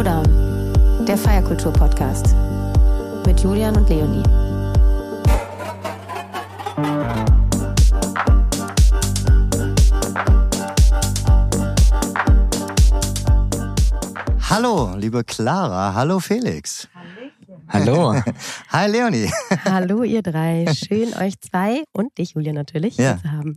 Throwdown, der Feierkultur-Podcast mit Julian und Leonie. Hallo, liebe Clara. Hallo, Felix. Hallo. Hi Leonie. Hallo ihr drei. Schön euch zwei und dich Julia natürlich Ja. hier zu haben.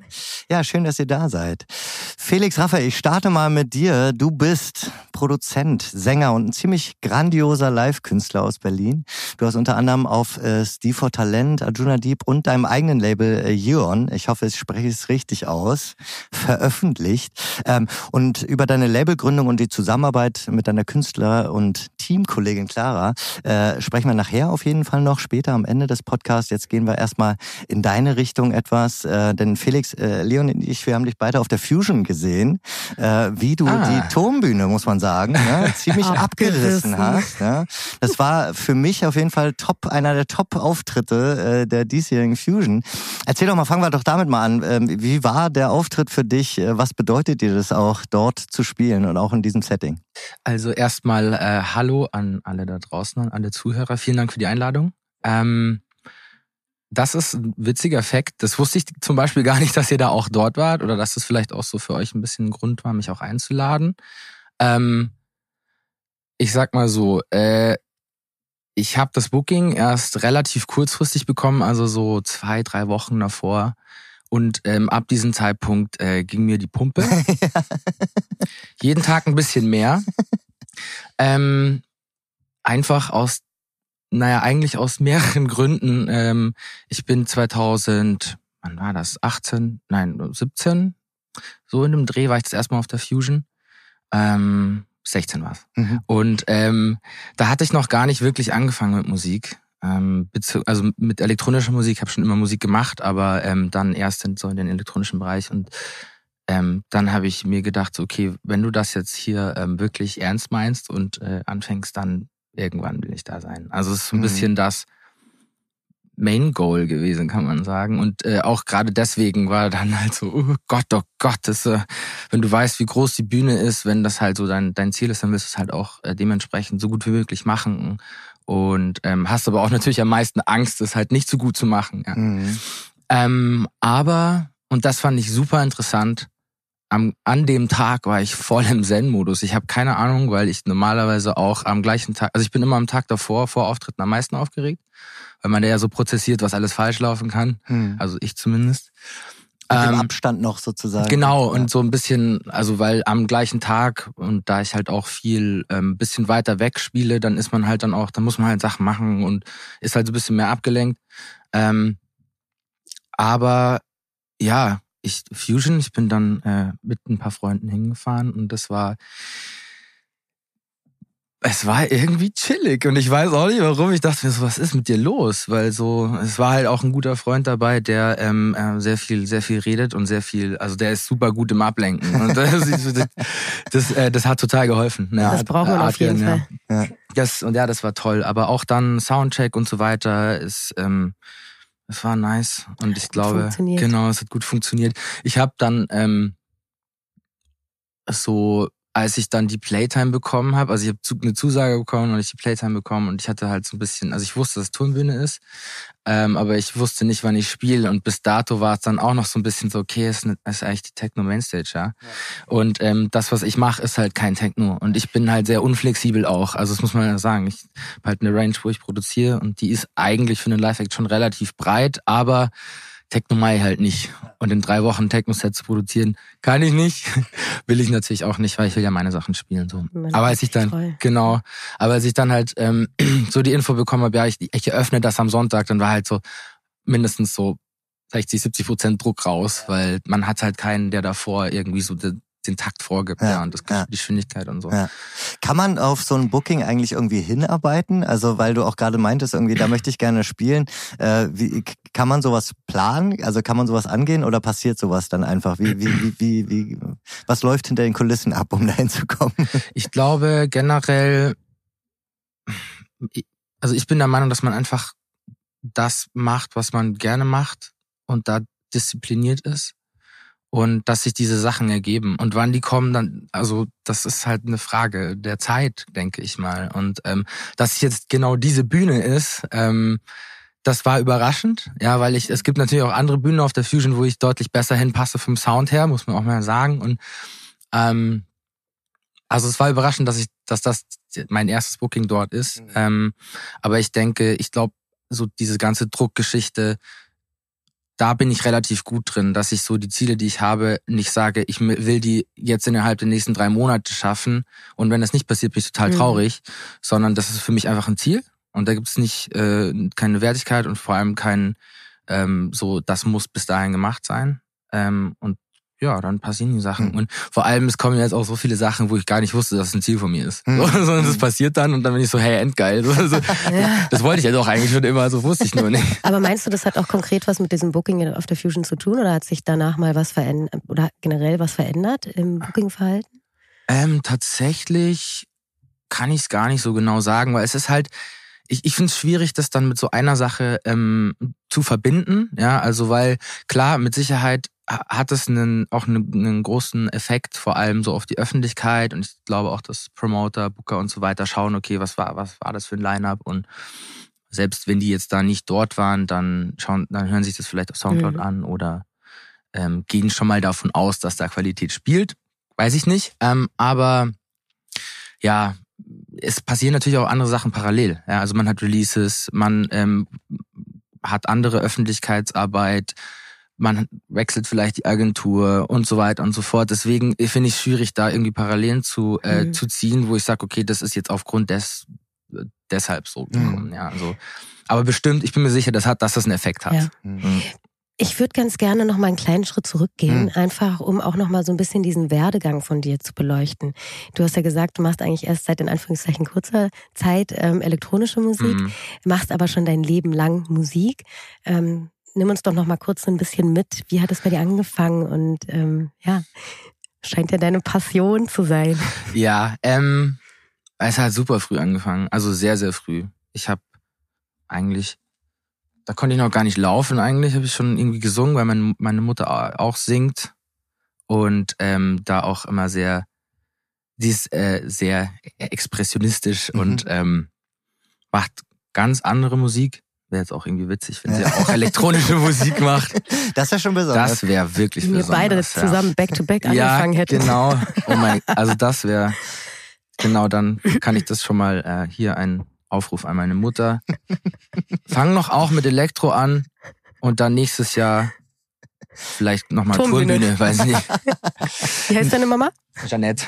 Ja, schön, dass ihr da seid. Felix Raphael, ich starte mal mit dir. Du bist Produzent, Sänger und ein ziemlich grandioser Live-Künstler aus Berlin. Du hast unter anderem auf äh, Steve for Talent, Arjuna Deep und deinem eigenen Label äh, Yeon, ich hoffe, ich spreche es richtig aus, veröffentlicht. Ähm, und über deine Labelgründung und die Zusammenarbeit mit deiner Künstler- und Teamkollegin Clara äh, sprechen wir nachher auf jeden Fall noch, später am Ende des Podcasts. Jetzt gehen wir erstmal in deine Richtung etwas, äh, denn Felix, äh, Leon und ich, wir haben dich beide auf der Fusion gesehen, äh, wie du Ah. die Turmbühne, muss man sagen, ne, ziemlich abgerissen hast. Ja. Das war für mich auf jeden Fall top, einer der Top-Auftritte äh, der diesjährigen Fusion. Erzähl doch mal, fangen wir doch damit mal an. Ähm, wie war der Auftritt für dich? Äh, Was bedeutet dir das auch, dort zu spielen und auch in diesem Setting? Also erstmal äh, Hallo an alle da draußen, an alle Zuhörer. Vielen Dank für die Einladung. Ähm, das ist ein witziger Fakt. Das wusste ich zum Beispiel gar nicht, dass ihr da auch dort wart oder dass es vielleicht auch so für euch ein bisschen ein Grund war, mich auch einzuladen. Ähm, ich sag mal so, äh, ich habe das Booking erst relativ kurzfristig bekommen, also so zwei, drei Wochen davor. Und ähm, ab diesem Zeitpunkt äh, ging mir die Pumpe. Jeden Tag ein bisschen mehr. ähm, einfach aus, naja, eigentlich aus mehreren Gründen. Ähm, ich bin 2000, wann war das? 18? Nein, 17? So in dem Dreh war ich das erstmal auf der Fusion. Ähm, 16 war's. Mhm. Und ähm, da hatte ich noch gar nicht wirklich angefangen mit Musik. Ähm, also mit elektronischer Musik habe schon immer Musik gemacht, aber ähm, dann erst in so in den elektronischen Bereich und ähm, dann habe ich mir gedacht, okay, wenn du das jetzt hier ähm, wirklich ernst meinst und äh, anfängst, dann irgendwann will ich da sein. Also es ist so ein Mhm. bisschen das Main Goal gewesen, kann man sagen. Und äh, auch gerade deswegen war dann halt so, oh Gott, oh Gott, das, äh, wenn du weißt, wie groß die Bühne ist, wenn das halt so dein, dein Ziel ist, dann willst du es halt auch äh, dementsprechend so gut wie möglich machen. Und ähm, hast aber auch natürlich am meisten Angst, es halt nicht so gut zu machen. Ja. Mhm. Ähm, aber, und das fand ich super interessant, am, an dem Tag war ich voll im Zen-Modus. Ich habe keine Ahnung, weil ich normalerweise auch am gleichen Tag, also ich bin immer am Tag davor, vor Auftritten am meisten aufgeregt, weil man da ja so prozessiert, was alles falsch laufen kann. Mhm. Also ich zumindest. Mit dem Ähm, Abstand noch sozusagen. Genau, Ja. und so ein bisschen, also weil am gleichen Tag und da ich halt auch viel ähm, bisschen weiter weg spiele, dann ist man halt dann auch, dann muss man halt Sachen machen und ist halt so ein bisschen mehr abgelenkt. Ähm, aber ja, ich Fusion, ich bin dann äh, mit ein paar Freunden hingefahren und das war es war irgendwie chillig und ich weiß auch nicht warum. Ich dachte mir so, was ist mit dir los? Weil so, es war halt auch ein guter Freund dabei, der ähm, äh, sehr viel, sehr viel redet und sehr viel, also der ist super gut im Ablenken. Und das, das, das, äh, das hat total geholfen. Ja, Das braucht man auf jeden Adrian, Fall. Ja. Das, und ja, das war toll. Aber auch dann Soundcheck und so weiter ist, ähm, es war nice. Und ich glaube, genau, es hat gut funktioniert. Ich habe dann ähm, so als ich dann die Playtime bekommen habe, also ich habe eine Zusage bekommen und ich die Playtime bekommen und ich hatte halt so ein bisschen, also ich wusste, dass es Turnbühne ist, ähm, aber ich wusste nicht, wann ich spiele und bis dato war es dann auch noch so ein bisschen so, okay, es ist, ist eigentlich die Techno Mainstage, ja. Und ähm, das, was ich mache, ist halt kein Techno und ich bin halt sehr unflexibel auch, also das muss man ja sagen. Ich habe halt eine Range, wo ich produziere und die ist eigentlich für einen Live-Act schon relativ breit, aber Techno Mai halt nicht. Und in drei Wochen Techno-Set zu produzieren, kann ich nicht. will ich natürlich auch nicht, weil ich will ja meine Sachen spielen. So. Man Aber als ich dann, treu. genau, aber als ich dann halt ähm, so die Info bekommen habe, ja, ich, ich eröffne das am Sonntag, dann war halt so mindestens so 60, 70 Prozent Druck raus, weil man hat halt keinen, der davor irgendwie so den, Takt vorgibt, Ja, ja, und das ja. die Geschwindigkeit und so. Ja. Kann man auf so ein Booking eigentlich irgendwie hinarbeiten? Also weil du auch gerade meintest, irgendwie, da möchte ich gerne spielen. Äh, wie, kann man sowas planen? Also kann man sowas angehen oder passiert sowas dann einfach? Wie, wie, wie, wie, wie, was läuft hinter den Kulissen ab, um da hinzukommen? Ich glaube generell, also ich bin der Meinung, dass man einfach das macht, was man gerne macht und da diszipliniert ist. Und dass sich diese Sachen ergeben. Und wann die kommen, dann, also das ist halt eine Frage der Zeit, denke ich mal. Und ähm, dass jetzt genau diese Bühne ist, ähm, das war überraschend, ja, weil ich, es gibt natürlich auch andere Bühnen auf der Fusion, wo ich deutlich besser hinpasse vom Sound her, muss man auch mal sagen. Und ähm, also es war überraschend, dass ich, dass das mein erstes Booking dort ist. Mhm. Ähm, aber ich denke, ich glaube, so diese ganze Druckgeschichte, da bin ich relativ gut drin, dass ich so die Ziele, die ich habe, nicht sage, ich will die jetzt innerhalb der nächsten drei Monate schaffen und wenn das nicht passiert, bin ich total mhm. traurig, mhm. sondern das ist für mich einfach ein Ziel und da gibt es nicht äh, keine Wertigkeit und vor allem kein ähm, so, das muss bis dahin gemacht sein ähm, und ja, dann passieren die Sachen. Mhm. Und vor allem, es kommen jetzt auch so viele Sachen, wo ich gar nicht wusste, dass es ein Ziel von mir ist. Mhm. So, sondern das passiert dann und dann bin ich so, hey, endgeil. So, so. Ja. Das wollte ich ja doch eigentlich schon immer, so wusste ich nur nicht. Aber meinst du, das hat auch konkret was mit diesem Booking auf der Fusion zu tun oder hat sich danach mal was verändert oder generell was verändert im Booking-Verhalten? Ähm, tatsächlich kann ich es gar nicht so genau sagen, weil es ist halt, ich, ich finde es schwierig, das dann mit so einer Sache ähm, zu verbinden. Ja, also weil klar, mit Sicherheit hat es einen, auch einen, einen, großen Effekt, vor allem so auf die Öffentlichkeit. Und ich glaube auch, dass Promoter, Booker und so weiter schauen, okay, was war, was war das für ein Line-up? Und selbst wenn die jetzt da nicht dort waren, dann schauen, dann hören sich das vielleicht auf Soundcloud mhm. an oder ähm, gehen schon mal davon aus, dass da Qualität spielt. Weiß ich nicht. Ähm, aber ja, es passieren natürlich auch andere Sachen parallel. Ja, also man hat Releases, man ähm, hat andere Öffentlichkeitsarbeit, man wechselt vielleicht die Agentur und so weiter und so fort. Deswegen finde ich es schwierig, da irgendwie Parallelen zu, äh, mhm. zu ziehen, wo ich sage, okay, das ist jetzt aufgrund des deshalb so gekommen. Mhm. Ja, also, aber bestimmt, ich bin mir sicher, dass, hat, dass das einen Effekt hat. Ja. Mhm. Ich würde ganz gerne noch mal einen kleinen Schritt zurückgehen, mhm. einfach um auch noch mal so ein bisschen diesen Werdegang von dir zu beleuchten. Du hast ja gesagt, du machst eigentlich erst seit in Anführungszeichen kurzer Zeit ähm, elektronische Musik, mhm. machst aber schon dein Leben lang Musik. Ähm, nimm uns doch noch mal kurz so ein bisschen mit. Wie hat es bei dir angefangen? Und ähm, ja, scheint ja deine Passion zu sein. Ja, ähm, es hat super früh angefangen, also sehr, sehr früh. Ich habe eigentlich, da konnte ich noch gar nicht laufen eigentlich, habe ich schon irgendwie gesungen, weil mein, meine Mutter auch singt und ähm, da auch immer sehr, die ist äh, sehr expressionistisch mhm. und ähm, macht ganz andere Musik wäre jetzt auch irgendwie witzig, wenn sie auch elektronische Musik macht. Das wäre schon besonders. Das wäre wirklich wenn besonders. Wir beide zusammen back-to-back -back angefangen ja, hätten. genau. Oh mein, also das wäre, genau, dann kann ich das schon mal äh, hier ein Aufruf an meine Mutter. Fang noch auch mit Elektro an und dann nächstes Jahr vielleicht nochmal Turmbühne, weiß ich nicht. Wie heißt deine Mama? Jeanette.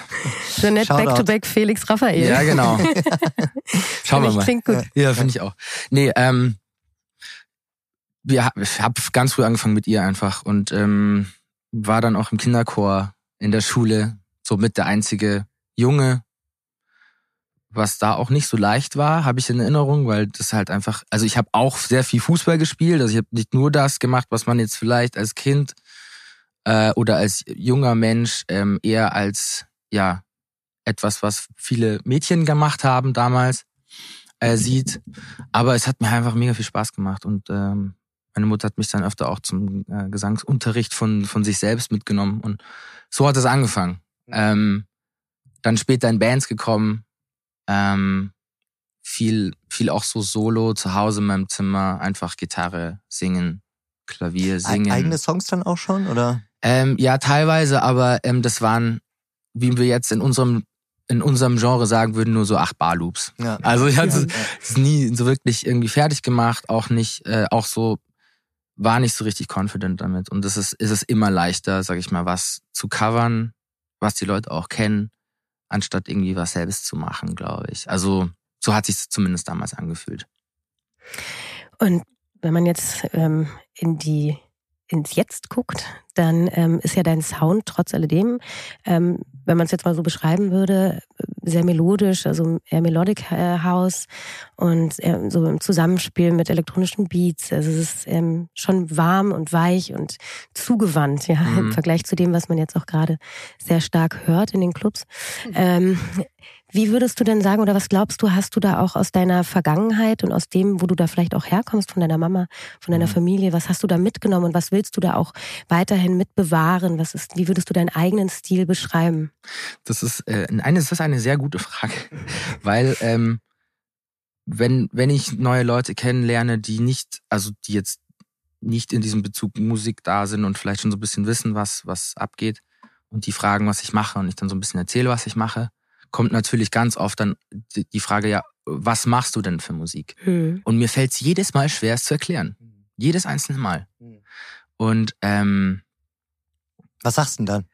Jeanette Back-to-Back -back Felix Raphael. Ja, genau. Schauen wir mal. Klingt gut. Ja, finde ich auch. Nee, ähm, wir, ich habe ganz früh angefangen mit ihr einfach und ähm, war dann auch im Kinderchor in der Schule, so mit der einzige Junge, was da auch nicht so leicht war, habe ich in Erinnerung, weil das halt einfach, also ich habe auch sehr viel Fußball gespielt, also ich habe nicht nur das gemacht, was man jetzt vielleicht als Kind äh, oder als junger Mensch ähm, eher als ja etwas, was viele Mädchen gemacht haben damals äh, sieht, aber es hat mir einfach mega viel Spaß gemacht und ähm, meine Mutter hat mich dann öfter auch zum äh, Gesangsunterricht von, von sich selbst mitgenommen. Und so hat es angefangen. Ähm, dann später in Bands gekommen. Ähm, viel, viel auch so solo zu Hause in meinem Zimmer. Einfach Gitarre, singen, Klavier, singen. Eigene Songs dann auch schon, oder? Ähm, ja, teilweise, aber ähm, das waren, wie wir jetzt in unserem in unserem Genre sagen würden, nur so acht Bar-Loops. Ja. Also ich hatte es ja. nie so wirklich irgendwie fertig gemacht, auch nicht, äh, auch so war nicht so richtig confident damit. Und das ist, ist es immer leichter, sag ich mal, was zu covern, was die Leute auch kennen, anstatt irgendwie was selbst zu machen, glaube ich. Also so hat sich zumindest damals angefühlt. Und wenn man jetzt ähm, in die ins Jetzt guckt, dann ähm, ist ja dein Sound trotz alledem, ähm, wenn man es jetzt mal so beschreiben würde, sehr melodisch, also eher Melodic äh, House und äh, so im Zusammenspiel mit elektronischen Beats. Also es ist ähm, schon warm und weich und zugewandt, ja, mhm. im Vergleich zu dem, was man jetzt auch gerade sehr stark hört in den Clubs. Ähm, Wie würdest du denn sagen oder was glaubst du, hast du da auch aus deiner Vergangenheit und aus dem, wo du da vielleicht auch herkommst, von deiner Mama, von deiner mhm. Familie, was hast du da mitgenommen und was willst du da auch weiterhin mitbewahren? Was ist, wie würdest du deinen eigenen Stil beschreiben? Das ist, äh, eine, das ist eine sehr gute Frage, weil ähm, wenn, wenn ich neue Leute kennenlerne, die nicht, also die jetzt nicht in diesem Bezug Musik da sind und vielleicht schon so ein bisschen wissen, was, was abgeht und die fragen, was ich mache und ich dann so ein bisschen erzähle, was ich mache, kommt natürlich ganz oft dann die Frage, ja, was machst du denn für Musik? Mhm. Und mir fällt es jedes Mal schwer, es zu erklären. Jedes einzelne Mal. Und ähm, was sagst du denn dann?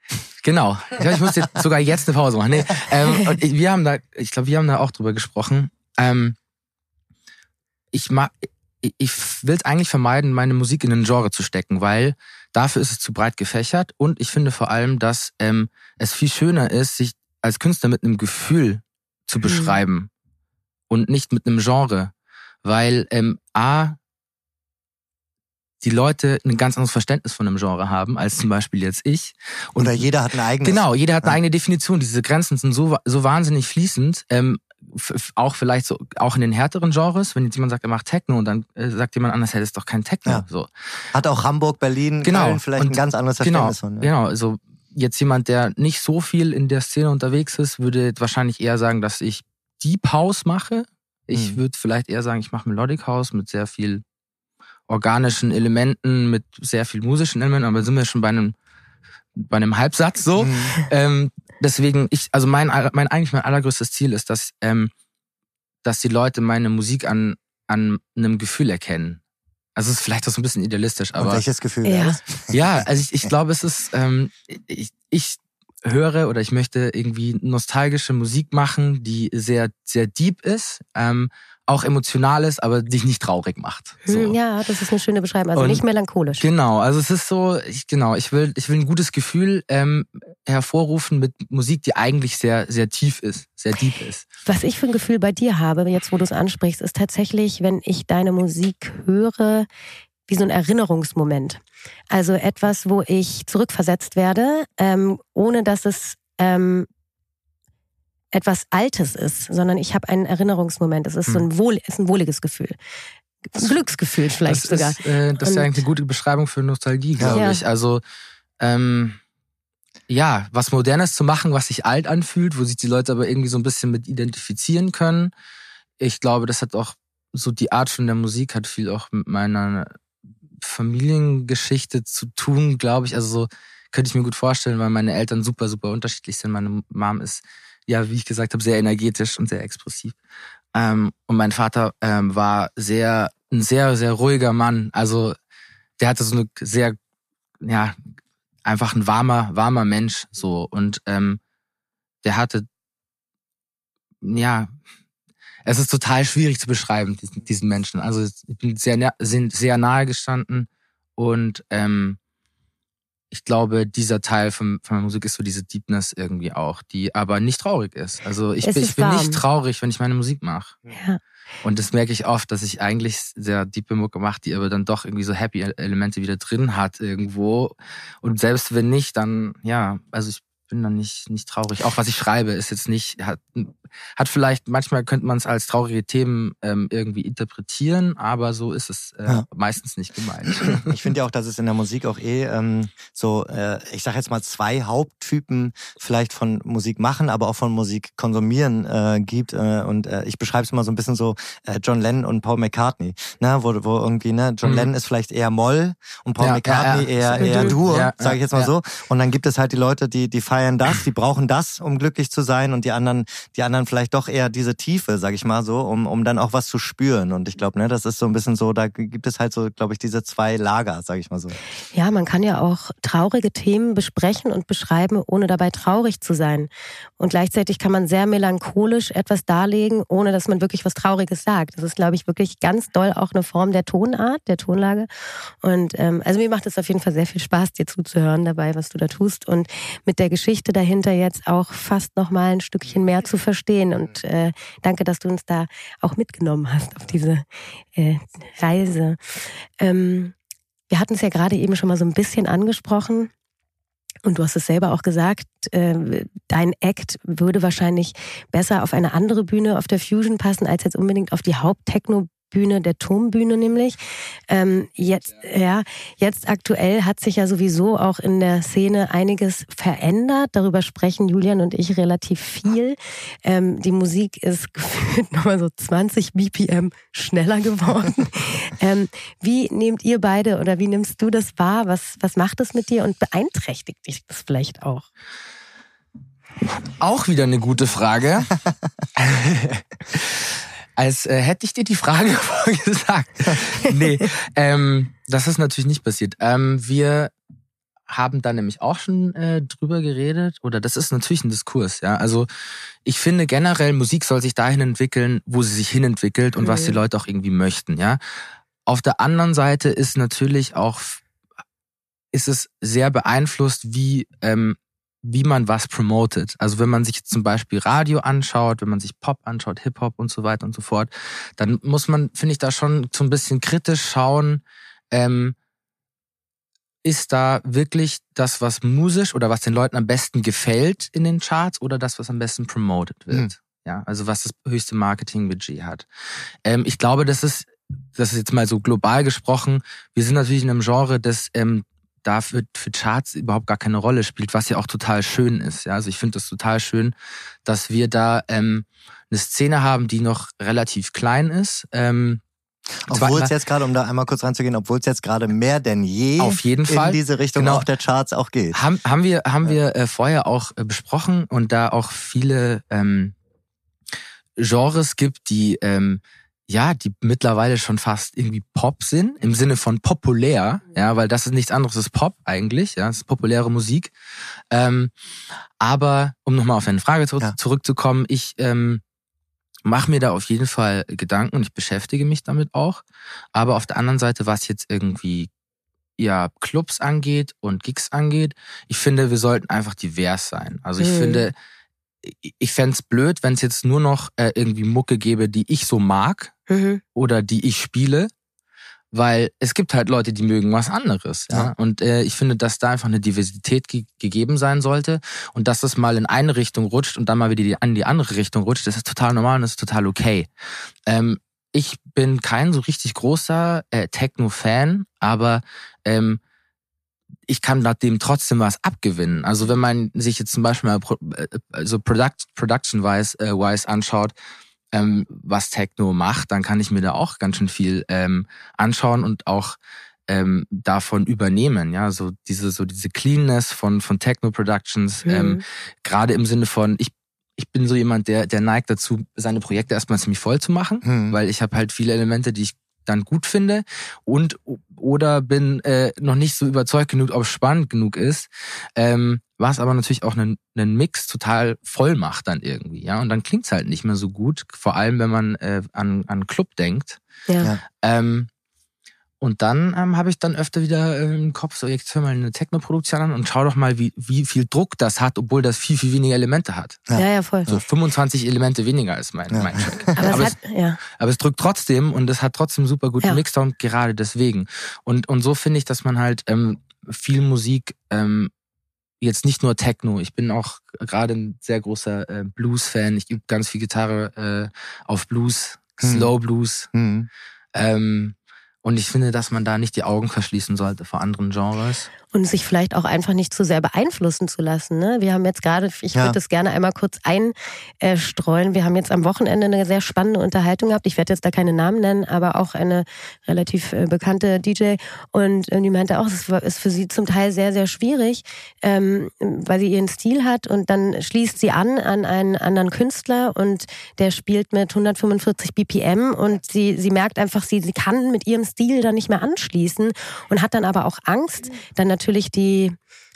Genau. Ich, glaub, ich muss jetzt sogar jetzt eine Pause machen. Nee, ähm, und wir haben da, ich glaube, wir haben da auch drüber gesprochen. Ähm, ich mag, ich will es eigentlich vermeiden, meine Musik in ein Genre zu stecken, weil dafür ist es zu breit gefächert und ich finde vor allem, dass ähm, es viel schöner ist, sich als Künstler mit einem Gefühl zu mhm. beschreiben mhm. und nicht mit einem Genre, weil ähm, a die Leute ein ganz anderes Verständnis von einem Genre haben als zum Beispiel jetzt ich. Und Oder jeder hat eine eigene. Genau, jeder hat eine eigene Definition. Diese Grenzen sind so so wahnsinnig fließend. Ähm, auch vielleicht so, auch in den härteren Genres, wenn jetzt jemand sagt, er macht Techno und dann äh, sagt jemand anders, hey, das ist doch kein Techno. Ja. So. Hat auch Hamburg, Berlin, genau. Köln vielleicht und ein ganz anderes genau, Verständnis genau, von. Ja. Genau, also jetzt jemand, der nicht so viel in der Szene unterwegs ist, würde wahrscheinlich eher sagen, dass ich Deep House mache. Ich mhm. würde vielleicht eher sagen, ich mache Melodic House mit sehr viel organischen Elementen, mit sehr viel musischen Elementen, aber sind wir schon bei einem bei einem Halbsatz so. Mhm. Ähm, deswegen, ich, also mein, mein eigentlich mein allergrößtes Ziel ist, dass, ähm, dass die Leute meine Musik an, an einem Gefühl erkennen. Also es ist vielleicht auch so ein bisschen idealistisch, aber. Und welches Gefühl ja. Ja, also ich, ich glaube, es ist, ähm, ich, ich höre oder ich möchte irgendwie nostalgische Musik machen, die sehr, sehr deep ist. Ähm, auch emotional ist, aber dich nicht traurig macht. So. Hm, ja, das ist eine schöne Beschreibung. Also und nicht melancholisch. Genau, also es ist so, ich, genau, ich will, ich will ein gutes Gefühl ähm, hervorrufen mit Musik, die eigentlich sehr, sehr tief ist, sehr deep ist. Was ich für ein Gefühl bei dir habe, jetzt wo du es ansprichst, ist tatsächlich, wenn ich deine Musik höre, wie so ein Erinnerungsmoment. Also etwas, wo ich zurückversetzt werde, ähm, ohne dass es ähm, etwas Altes ist, sondern ich habe einen Erinnerungsmoment. Es ist so ein, hm. wohl, ist ein wohliges Gefühl. Ein Glücksgefühl vielleicht das sogar. Ist, äh, das ist ja eigentlich eine gute Beschreibung für Nostalgie, glaube ja. ich. Also ähm, ja, was Modernes zu machen, was sich alt anfühlt, wo sich die Leute aber irgendwie so ein bisschen mit identifizieren können. Ich glaube, das hat auch so die Art von der Musik hat viel auch mit meiner Familiengeschichte zu tun, glaube ich. Also so könnte ich mir gut vorstellen, weil meine Eltern super, super unterschiedlich sind. Meine Mom ist ja, wie ich gesagt habe, sehr energetisch und sehr expressiv. Ähm, und mein Vater ähm, war sehr, ein sehr, sehr ruhiger Mann. Also der hatte so eine sehr, ja, einfach ein warmer, warmer Mensch so. Und ähm, der hatte, ja, es ist total schwierig zu beschreiben, diesen, diesen Menschen. Also ich bin sehr, sind sehr nahe gestanden und ähm, ich glaube, dieser Teil von, von der Musik ist so diese Deepness irgendwie auch, die aber nicht traurig ist. Also ich, bin, ich bin nicht traurig, wenn ich meine Musik mache. Ja. Und das merke ich oft, dass ich eigentlich sehr diepe Mucke mache, die aber dann doch irgendwie so happy Elemente wieder drin hat irgendwo. Und selbst wenn nicht, dann, ja, also ich bin dann nicht, nicht traurig. Auch was ich schreibe, ist jetzt nicht, hat, hat vielleicht, manchmal könnte man es als traurige Themen ähm, irgendwie interpretieren, aber so ist es äh, ja. meistens nicht gemeint. Ich finde ja auch, dass es in der Musik auch eh ähm, so, äh, ich sage jetzt mal zwei Haupttypen vielleicht von Musik machen, aber auch von Musik konsumieren äh, gibt. Äh, und äh, ich beschreibe es mal so ein bisschen so äh, John Lennon und Paul McCartney, ne, wo, wo irgendwie, ne, John mhm. Lennon ist vielleicht eher Moll und Paul ja, McCartney ja, eher, eher Dur, ja, sage ich jetzt mal so. Und dann gibt es halt die Leute, die, die feiern das, die brauchen das, um glücklich zu sein und die anderen, die anderen vielleicht doch eher diese Tiefe, sag ich mal so, um, um dann auch was zu spüren. Und ich glaube, ne, das ist so ein bisschen so, da gibt es halt so, glaube ich, diese zwei Lager, sag ich mal so. Ja, man kann ja auch traurige Themen besprechen und beschreiben, ohne dabei traurig zu sein. Und gleichzeitig kann man sehr melancholisch etwas darlegen, ohne dass man wirklich was Trauriges sagt. Das ist, glaube ich, wirklich ganz doll auch eine Form der Tonart, der Tonlage. Und ähm, also mir macht es auf jeden Fall sehr viel Spaß, dir zuzuhören dabei, was du da tust. Und mit der Geschichte dahinter jetzt auch fast noch mal ein Stückchen mehr zu verstehen. Und äh, danke, dass du uns da auch mitgenommen hast auf diese äh, Reise. Ähm, wir hatten es ja gerade eben schon mal so ein bisschen angesprochen. Und du hast es selber auch gesagt, äh, dein Act würde wahrscheinlich besser auf eine andere Bühne auf der Fusion passen, als jetzt unbedingt auf die Haupttechno Bühne, der Turmbühne nämlich. Ähm, jetzt, ja, jetzt aktuell hat sich ja sowieso auch in der Szene einiges verändert. Darüber sprechen Julian und ich relativ viel. Ähm, die Musik ist gefühlt nochmal so 20 BPM schneller geworden. ähm, wie nehmt ihr beide oder wie nimmst du das wahr? Was, was macht es mit dir und beeinträchtigt dich das vielleicht auch? Auch wieder eine gute Frage. als äh, hätte ich dir die Frage vorgesagt. nee, ähm, das ist natürlich nicht passiert. Ähm, wir haben da nämlich auch schon äh, drüber geredet oder das ist natürlich ein Diskurs, ja. Also ich finde generell Musik soll sich dahin entwickeln, wo sie sich hinentwickelt und mhm. was die Leute auch irgendwie möchten, ja. Auf der anderen Seite ist natürlich auch ist es sehr beeinflusst, wie ähm, wie man was promotet. Also wenn man sich zum Beispiel Radio anschaut, wenn man sich Pop anschaut, Hip-Hop und so weiter und so fort, dann muss man, finde ich, da schon so ein bisschen kritisch schauen, ähm, ist da wirklich das, was musisch oder was den Leuten am besten gefällt in den Charts oder das, was am besten promoted wird? Mhm. Ja, also was das höchste Marketingbudget hat. Ähm, ich glaube, das ist, das ist jetzt mal so global gesprochen. Wir sind natürlich in einem Genre, das ähm, dafür für Charts überhaupt gar keine Rolle spielt, was ja auch total schön ist. Ja, also ich finde das total schön, dass wir da ähm, eine Szene haben, die noch relativ klein ist. Ähm, obwohl es jetzt gerade, um da einmal kurz reinzugehen, obwohl es jetzt gerade mehr denn je auf jeden Fall in diese Richtung genau. auch der Charts auch geht. Haben, haben wir, haben ja. wir äh, vorher auch äh, besprochen und da auch viele ähm, Genres gibt, die ähm, ja, die mittlerweile schon fast irgendwie Pop sind, im Sinne von populär, ja, weil das ist nichts anderes als Pop eigentlich, ja, das ist populäre Musik. Ähm, aber um nochmal auf deine Frage zurück, ja. zurückzukommen, ich ähm, mache mir da auf jeden Fall Gedanken und ich beschäftige mich damit auch. Aber auf der anderen Seite, was jetzt irgendwie ja Clubs angeht und Gigs angeht, ich finde, wir sollten einfach divers sein. Also ich mhm. finde, ich fände blöd, wenn es jetzt nur noch äh, irgendwie Mucke gäbe, die ich so mag mhm. oder die ich spiele, weil es gibt halt Leute, die mögen was anderes. Ja? ja. Und äh, ich finde, dass da einfach eine Diversität ge gegeben sein sollte und dass es mal in eine Richtung rutscht und dann mal wieder die, in die andere Richtung rutscht, das ist total normal und das ist total okay. Ähm, ich bin kein so richtig großer äh, Techno-Fan, aber ähm, ich kann dem trotzdem was abgewinnen. Also wenn man sich jetzt zum Beispiel mal äh, so Product, Production-wise äh, wise anschaut, ähm, was Techno macht, dann kann ich mir da auch ganz schön viel ähm, anschauen und auch ähm, davon übernehmen. Ja, so diese so diese Cleanness von von Techno Productions, mhm. ähm, gerade im Sinne von ich ich bin so jemand, der der neigt dazu, seine Projekte erstmal ziemlich voll zu machen, mhm. weil ich habe halt viele Elemente, die ich dann gut finde und oder bin äh, noch nicht so überzeugt genug, ob es spannend genug ist. Ähm, was aber natürlich auch einen, einen Mix total voll macht dann irgendwie, ja. Und dann klingt's halt nicht mehr so gut, vor allem wenn man äh, an, an Club denkt. Ja. Ähm, und dann ähm, habe ich dann öfter wieder äh, im Kopf, so jetzt hör mal eine Techno-Produktion an und schau doch mal, wie, wie viel Druck das hat, obwohl das viel, viel weniger Elemente hat. Ja, ja, ja voll. So 25 Elemente weniger ist mein, ja. mein Track. Aber, aber, es, hat, ja. aber es drückt trotzdem und es hat trotzdem super guten ja. Mixdown, gerade deswegen. Und, und so finde ich, dass man halt ähm, viel Musik, ähm, jetzt nicht nur Techno, ich bin auch gerade ein sehr großer äh, Blues-Fan. Ich übe ganz viel Gitarre äh, auf Blues, hm. Slow Blues. Hm. Ähm, und ich finde, dass man da nicht die Augen verschließen sollte vor anderen Genres und sich vielleicht auch einfach nicht zu sehr beeinflussen zu lassen. Ne? Wir haben jetzt gerade, ich ja. würde das gerne einmal kurz einstreuen. Wir haben jetzt am Wochenende eine sehr spannende Unterhaltung gehabt. Ich werde jetzt da keine Namen nennen, aber auch eine relativ äh, bekannte DJ. Und die meinte auch, es ist für sie zum Teil sehr, sehr schwierig, ähm, weil sie ihren Stil hat und dann schließt sie an an einen anderen Künstler und der spielt mit 145 BPM und sie, sie merkt einfach, sie, sie kann mit ihrem Stil dann nicht mehr anschließen und hat dann aber auch Angst, dann natürlich die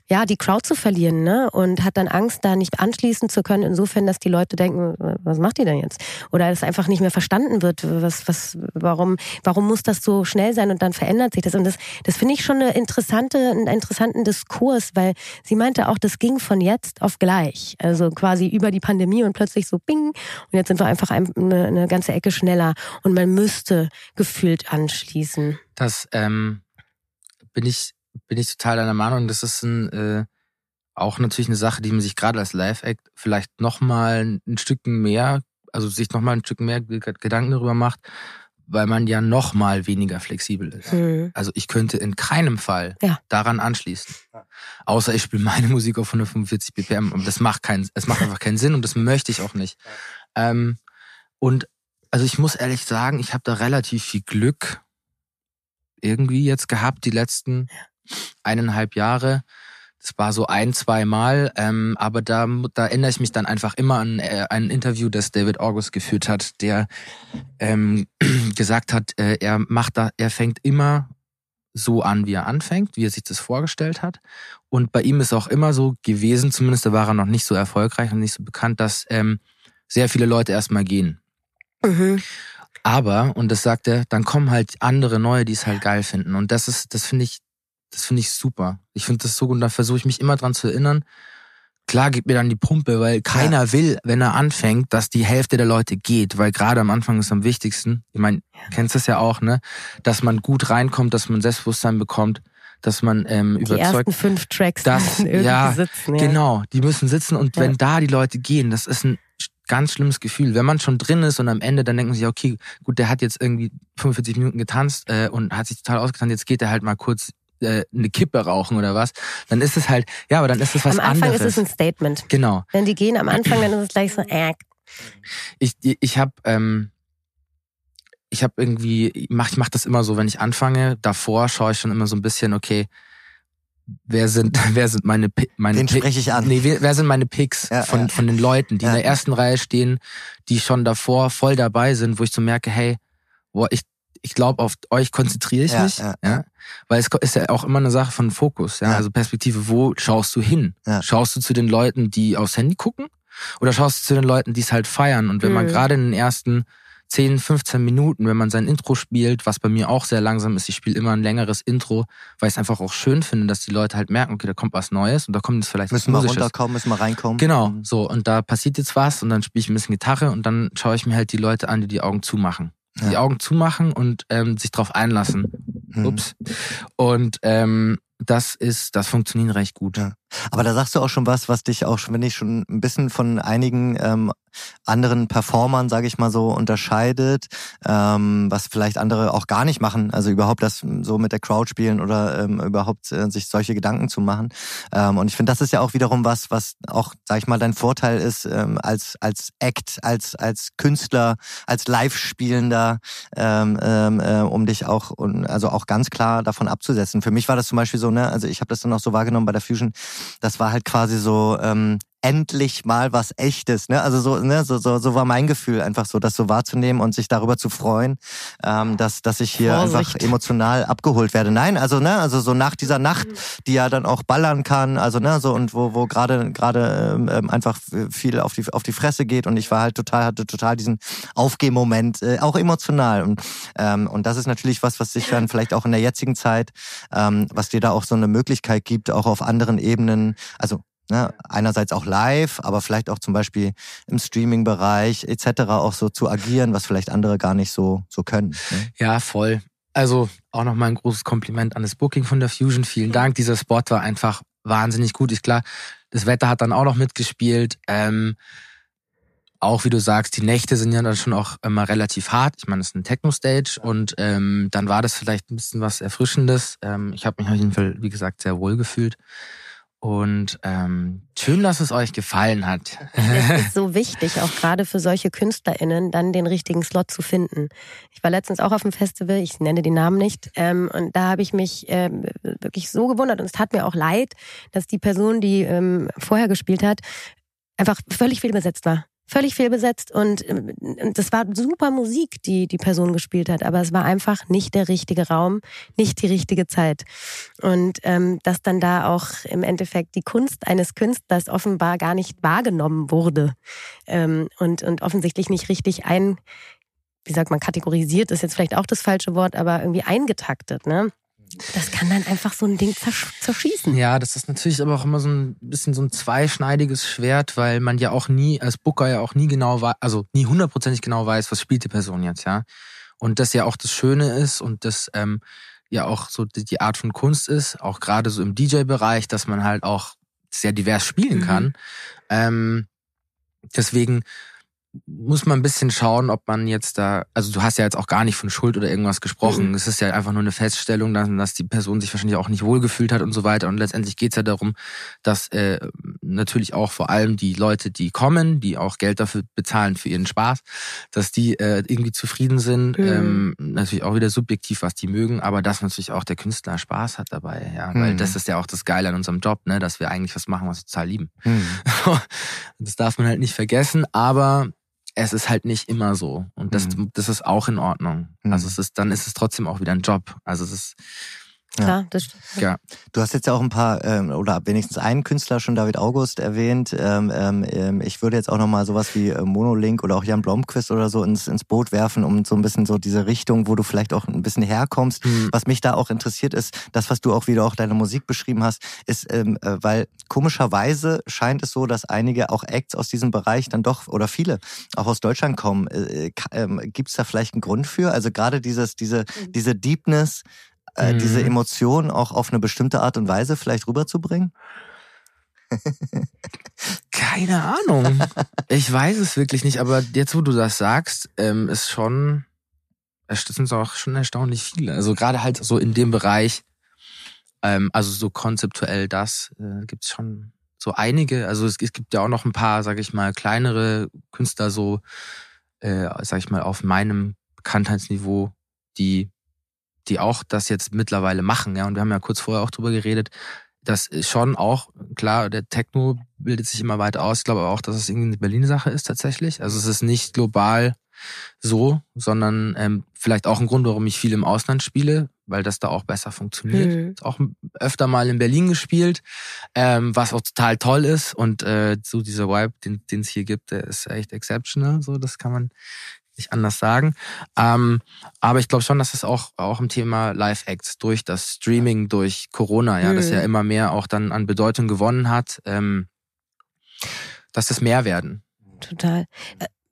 ja, die Crowd zu verlieren, ne? Und hat dann Angst, da nicht anschließen zu können, insofern, dass die Leute denken, was macht die denn jetzt? Oder es einfach nicht mehr verstanden wird, was, was, warum, warum muss das so schnell sein und dann verändert sich das? Und das, das finde ich schon eine interessante, einen interessanten Diskurs, weil sie meinte auch, das ging von jetzt auf gleich. Also quasi über die Pandemie und plötzlich so bing. Und jetzt sind wir einfach eine, eine ganze Ecke schneller und man müsste gefühlt anschließen. Das, ähm, bin ich bin ich total deiner Meinung. Das ist ein, äh, auch natürlich eine Sache, die man sich gerade als Live-Act vielleicht nochmal ein Stück mehr, also sich nochmal ein Stück mehr Gedanken darüber macht, weil man ja nochmal weniger flexibel ist. Mhm. Also ich könnte in keinem Fall ja. daran anschließen. Außer ich spiele meine Musik auf 145 BPM und das macht keinen, es macht einfach keinen Sinn und das möchte ich auch nicht. Ähm, und also ich muss ehrlich sagen, ich habe da relativ viel Glück irgendwie jetzt gehabt die letzten eineinhalb Jahre. Das war so ein, zwei Mal, ähm, aber da, da erinnere ich mich dann einfach immer an äh, ein Interview, das David August geführt hat, der ähm, gesagt hat, äh, er macht da, er fängt immer so an, wie er anfängt, wie er sich das vorgestellt hat. Und bei ihm ist auch immer so gewesen, zumindest da war er noch nicht so erfolgreich und nicht so bekannt, dass ähm, sehr viele Leute erstmal gehen. Mhm. Aber, und das sagt er, dann kommen halt andere neue, die es halt geil finden. Und das ist, das finde ich das finde ich super. Ich finde das so gut und da versuche ich mich immer dran zu erinnern. Klar gibt mir dann die Pumpe, weil keiner ja. will, wenn er anfängt, dass die Hälfte der Leute geht, weil gerade am Anfang ist am wichtigsten. Ich meine, ja. kennst das ja auch, ne? Dass man gut reinkommt, dass man Selbstbewusstsein bekommt, dass man ähm, überzeugt. Die ersten fünf Tracks dass, müssen irgendwie ja, sitzen. Ja. Genau, die müssen sitzen und ja. wenn da die Leute gehen, das ist ein ganz schlimmes Gefühl. Wenn man schon drin ist und am Ende dann denkt man sich, okay, gut, der hat jetzt irgendwie 45 Minuten getanzt äh, und hat sich total ausgetanzt, jetzt geht er halt mal kurz äh, eine Kippe rauchen oder was, dann ist es halt, ja, aber dann ist es was anderes. Am Anfang anderes. ist es ein Statement. Genau. Wenn die gehen am Anfang, dann ist es gleich so, äh. Ich, ich habe ähm, ich habe irgendwie, mach, ich mach das immer so, wenn ich anfange, davor schaue ich schon immer so ein bisschen, okay, wer sind, wer sind meine, meine Den spreche ich an. Nee, wer, wer sind meine Picks ja, von, ja. von den Leuten, die ja. in der ersten Reihe stehen, die schon davor voll dabei sind, wo ich so merke, hey, boah, ich, ich glaube, auf euch konzentriere ich ja, mich, ja. ja. Weil es ist ja auch immer eine Sache von Fokus, ja. ja. Also Perspektive, wo schaust du hin? Ja. Schaust du zu den Leuten, die aufs Handy gucken? Oder schaust du zu den Leuten, die es halt feiern? Und wenn mhm. man gerade in den ersten 10, 15 Minuten, wenn man sein Intro spielt, was bei mir auch sehr langsam ist, ich spiele immer ein längeres Intro, weil ich es einfach auch schön finde, dass die Leute halt merken, okay, da kommt was Neues und da kommt jetzt vielleicht müssen was Müssen wir runterkommen, müssen wir reinkommen. Genau, mhm. so und da passiert jetzt was und dann spiele ich ein bisschen Gitarre und dann schaue ich mir halt die Leute an, die die Augen zumachen ja. die Augen zumachen und ähm, sich drauf einlassen. Mhm. Ups. Und ähm, das ist, das funktioniert recht gut. Ja. Aber da sagst du auch schon was, was dich auch, wenn ich schon ein bisschen von einigen ähm, anderen Performern, sage ich mal so, unterscheidet, ähm, was vielleicht andere auch gar nicht machen. Also überhaupt das so mit der Crowd spielen oder ähm, überhaupt äh, sich solche Gedanken zu machen. Ähm, und ich finde, das ist ja auch wiederum was, was auch, sag ich mal, dein Vorteil ist ähm, als als Act, als als Künstler, als Live-Spielender, ähm, ähm, äh, um dich auch, also auch ganz klar davon abzusetzen. Für mich war das zum Beispiel so, ne, also ich habe das dann auch so wahrgenommen bei der Fusion das war halt quasi so ähm, endlich mal was Echtes. Ne? Also so, ne, so, so, so war mein Gefühl, einfach so, das so wahrzunehmen und sich darüber zu freuen, ähm, dass, dass ich hier Vorsicht. einfach emotional abgeholt werde. Nein, also ne, also so nach dieser Nacht, die ja dann auch ballern kann, also ne, so und wo, wo gerade gerade ähm, ähm einfach viel auf die auf die Fresse geht und ich war halt total hatte total diesen Aufgehmoment, äh, auch emotional und ähm, und das ist natürlich was, was sich dann vielleicht auch in der jetzigen Zeit, ähm, was dir da auch so eine Möglichkeit gibt, auch auf anderen Ebenen, also Ne, einerseits auch live, aber vielleicht auch zum Beispiel im Streaming-Bereich etc. auch so zu agieren, was vielleicht andere gar nicht so, so können. Ne? Ja, voll. Also auch nochmal ein großes Kompliment an das Booking von der Fusion. Vielen Dank. Dieser Spot war einfach wahnsinnig gut. Ich klar, das Wetter hat dann auch noch mitgespielt. Ähm, auch wie du sagst, die Nächte sind ja dann schon auch immer relativ hart. Ich meine, es ist ein Techno-Stage und ähm, dann war das vielleicht ein bisschen was Erfrischendes. Ähm, ich habe mich auf jeden Fall, wie gesagt, sehr wohl gefühlt. Und ähm, schön, dass es euch gefallen hat. Es ist so wichtig, auch gerade für solche KünstlerInnen, dann den richtigen Slot zu finden. Ich war letztens auch auf dem Festival, ich nenne den Namen nicht, ähm, und da habe ich mich ähm, wirklich so gewundert und es tat mir auch leid, dass die Person, die ähm, vorher gespielt hat, einfach völlig fehlbesetzt war völlig fehlbesetzt und, und das war super Musik, die die Person gespielt hat, aber es war einfach nicht der richtige Raum, nicht die richtige Zeit. Und ähm, dass dann da auch im Endeffekt die Kunst eines Künstlers offenbar gar nicht wahrgenommen wurde ähm, und, und offensichtlich nicht richtig ein, wie sagt man, kategorisiert ist jetzt vielleicht auch das falsche Wort, aber irgendwie eingetaktet, ne? Das kann dann einfach so ein Ding zerschießen. Ja, das ist natürlich aber auch immer so ein bisschen so ein zweischneidiges Schwert, weil man ja auch nie, als Booker ja auch nie genau weiß, also nie hundertprozentig genau weiß, was spielt die Person jetzt, ja. Und das ja auch das Schöne ist und das ähm, ja auch so die Art von Kunst ist, auch gerade so im DJ-Bereich, dass man halt auch sehr divers spielen kann. Mhm. Ähm, deswegen muss man ein bisschen schauen, ob man jetzt da, also du hast ja jetzt auch gar nicht von Schuld oder irgendwas gesprochen. Mhm. Es ist ja einfach nur eine Feststellung, dass, die Person sich wahrscheinlich auch nicht wohlgefühlt hat und so weiter. Und letztendlich geht's ja darum, dass äh, natürlich auch vor allem die Leute, die kommen, die auch Geld dafür bezahlen für ihren Spaß, dass die äh, irgendwie zufrieden sind. Mhm. Ähm, natürlich auch wieder subjektiv, was die mögen, aber dass natürlich auch der Künstler Spaß hat dabei. Ja, mhm. weil das ist ja auch das Geile an unserem Job, ne, dass wir eigentlich was machen, was wir total lieben. Mhm. das darf man halt nicht vergessen, aber es ist halt nicht immer so. Und das, mhm. das ist auch in Ordnung. Mhm. Also es ist, dann ist es trotzdem auch wieder ein Job. Also es ist, Klar, ja. das stimmt. Ja. Du hast jetzt ja auch ein paar ähm, oder wenigstens einen Künstler schon David August erwähnt. Ähm, ähm, ich würde jetzt auch noch mal sowas wie äh, Monolink oder auch Jan Blomqvist oder so ins, ins Boot werfen, um so ein bisschen so diese Richtung, wo du vielleicht auch ein bisschen herkommst. Mhm. Was mich da auch interessiert ist, das, was du auch wieder auch deine Musik beschrieben hast, ist, ähm, äh, weil komischerweise scheint es so, dass einige auch Acts aus diesem Bereich dann doch oder viele auch aus Deutschland kommen. Äh, äh, Gibt es da vielleicht einen Grund für? Also gerade dieses, diese, mhm. diese Deepness, äh, mhm. diese Emotionen auch auf eine bestimmte Art und Weise vielleicht rüberzubringen? Keine Ahnung. Ich weiß es wirklich nicht, aber jetzt, wo du das sagst, ähm, ist schon, es sind auch schon erstaunlich viele. Also gerade halt so in dem Bereich, ähm, also so konzeptuell das, äh, gibt es schon so einige. Also es, es, gibt ja auch noch ein paar, sag ich mal, kleinere Künstler so, äh, sag ich mal, auf meinem Bekanntheitsniveau, die die auch das jetzt mittlerweile machen. Ja, und wir haben ja kurz vorher auch drüber geredet, dass schon auch, klar, der Techno bildet sich immer weiter aus. Ich glaube aber auch, dass es irgendwie eine Berlin-Sache ist tatsächlich. Also es ist nicht global so, sondern ähm, vielleicht auch ein Grund, warum ich viel im Ausland spiele, weil das da auch besser funktioniert. Mhm. Auch öfter mal in Berlin gespielt, ähm, was auch total toll ist. Und äh, so dieser Vibe, den es hier gibt, der ist echt exceptional. So, das kann man, nicht anders sagen. Ähm, aber ich glaube schon, dass es auch, auch im Thema Live-Acts durch das Streaming, durch Corona, ja, mhm. das ja immer mehr auch dann an Bedeutung gewonnen hat, ähm, dass das mehr werden. Total.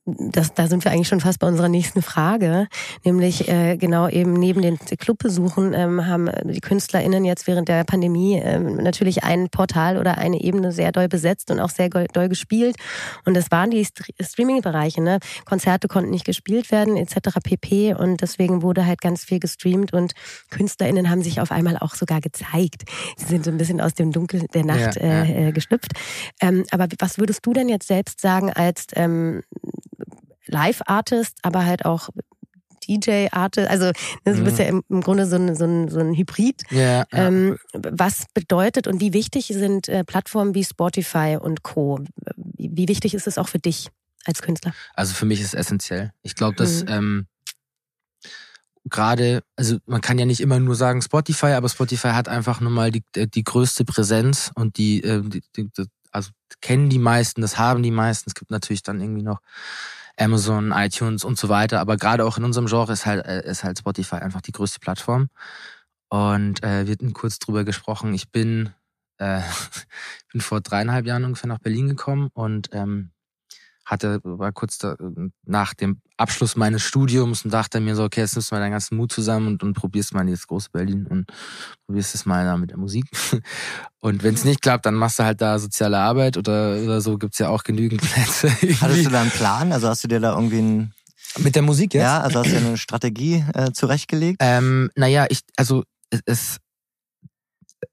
Das, da sind wir eigentlich schon fast bei unserer nächsten Frage, nämlich äh, genau eben neben den Clubbesuchen ähm, haben die KünstlerInnen jetzt während der Pandemie ähm, natürlich ein Portal oder eine Ebene sehr doll besetzt und auch sehr doll gespielt und das waren die St Streaming-Bereiche. Ne? Konzerte konnten nicht gespielt werden etc. pp. und deswegen wurde halt ganz viel gestreamt und KünstlerInnen haben sich auf einmal auch sogar gezeigt. Sie sind so ein bisschen aus dem Dunkel der Nacht ja, äh, äh, geschlüpft. Ähm, aber was würdest du denn jetzt selbst sagen als ähm, Live-Artist, aber halt auch DJ-Artist, also ne, du mhm. bist ja im, im Grunde so ein, so ein, so ein Hybrid. Ja, ähm, was bedeutet und wie wichtig sind äh, Plattformen wie Spotify und Co? Wie wichtig ist es auch für dich als Künstler? Also für mich ist es essentiell. Ich glaube, dass mhm. ähm, gerade, also man kann ja nicht immer nur sagen Spotify, aber Spotify hat einfach nun mal die, die größte Präsenz und die, äh, die, die also kennen die meisten, das haben die meisten. Es gibt natürlich dann irgendwie noch Amazon, iTunes und so weiter. Aber gerade auch in unserem Genre ist halt, äh, ist halt Spotify einfach die größte Plattform. Und äh, wir hatten kurz drüber gesprochen. Ich bin, äh, bin vor dreieinhalb Jahren ungefähr nach Berlin gekommen und ähm, hatte, war kurz da, nach dem Abschluss meines Studiums und dachte mir so, okay, jetzt nimmst du mal deinen ganzen Mut zusammen und, und probierst mal in das große Berlin und probierst es mal da mit der Musik. Und wenn es nicht klappt, dann machst du halt da soziale Arbeit oder, oder so, gibt's ja auch genügend Plätze. Irgendwie. Hattest du da einen Plan? Also hast du dir da irgendwie einen mit der Musik jetzt? Ja, also hast du eine Strategie äh, zurechtgelegt? Ähm, naja, ich, also es,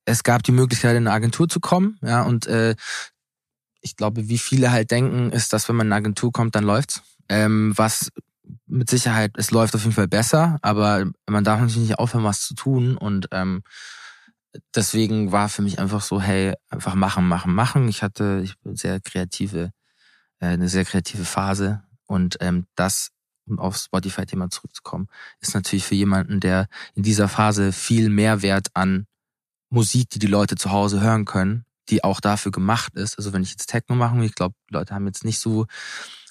es gab die Möglichkeit, in eine Agentur zu kommen, ja, und äh, ich glaube, wie viele halt denken, ist, dass wenn man in eine Agentur kommt, dann läuft's. Ähm, was mit Sicherheit, es läuft auf jeden Fall besser, aber man darf natürlich nicht aufhören, was zu tun. Und ähm, deswegen war für mich einfach so, hey, einfach machen, machen, machen. Ich hatte ich bin sehr kreative, äh, eine sehr kreative Phase. Und ähm, das, um aufs Spotify-Thema zurückzukommen, ist natürlich für jemanden, der in dieser Phase viel Mehrwert an Musik, die die Leute zu Hause hören können, die auch dafür gemacht ist. Also wenn ich jetzt Techno mache, ich glaube, Leute haben jetzt nicht so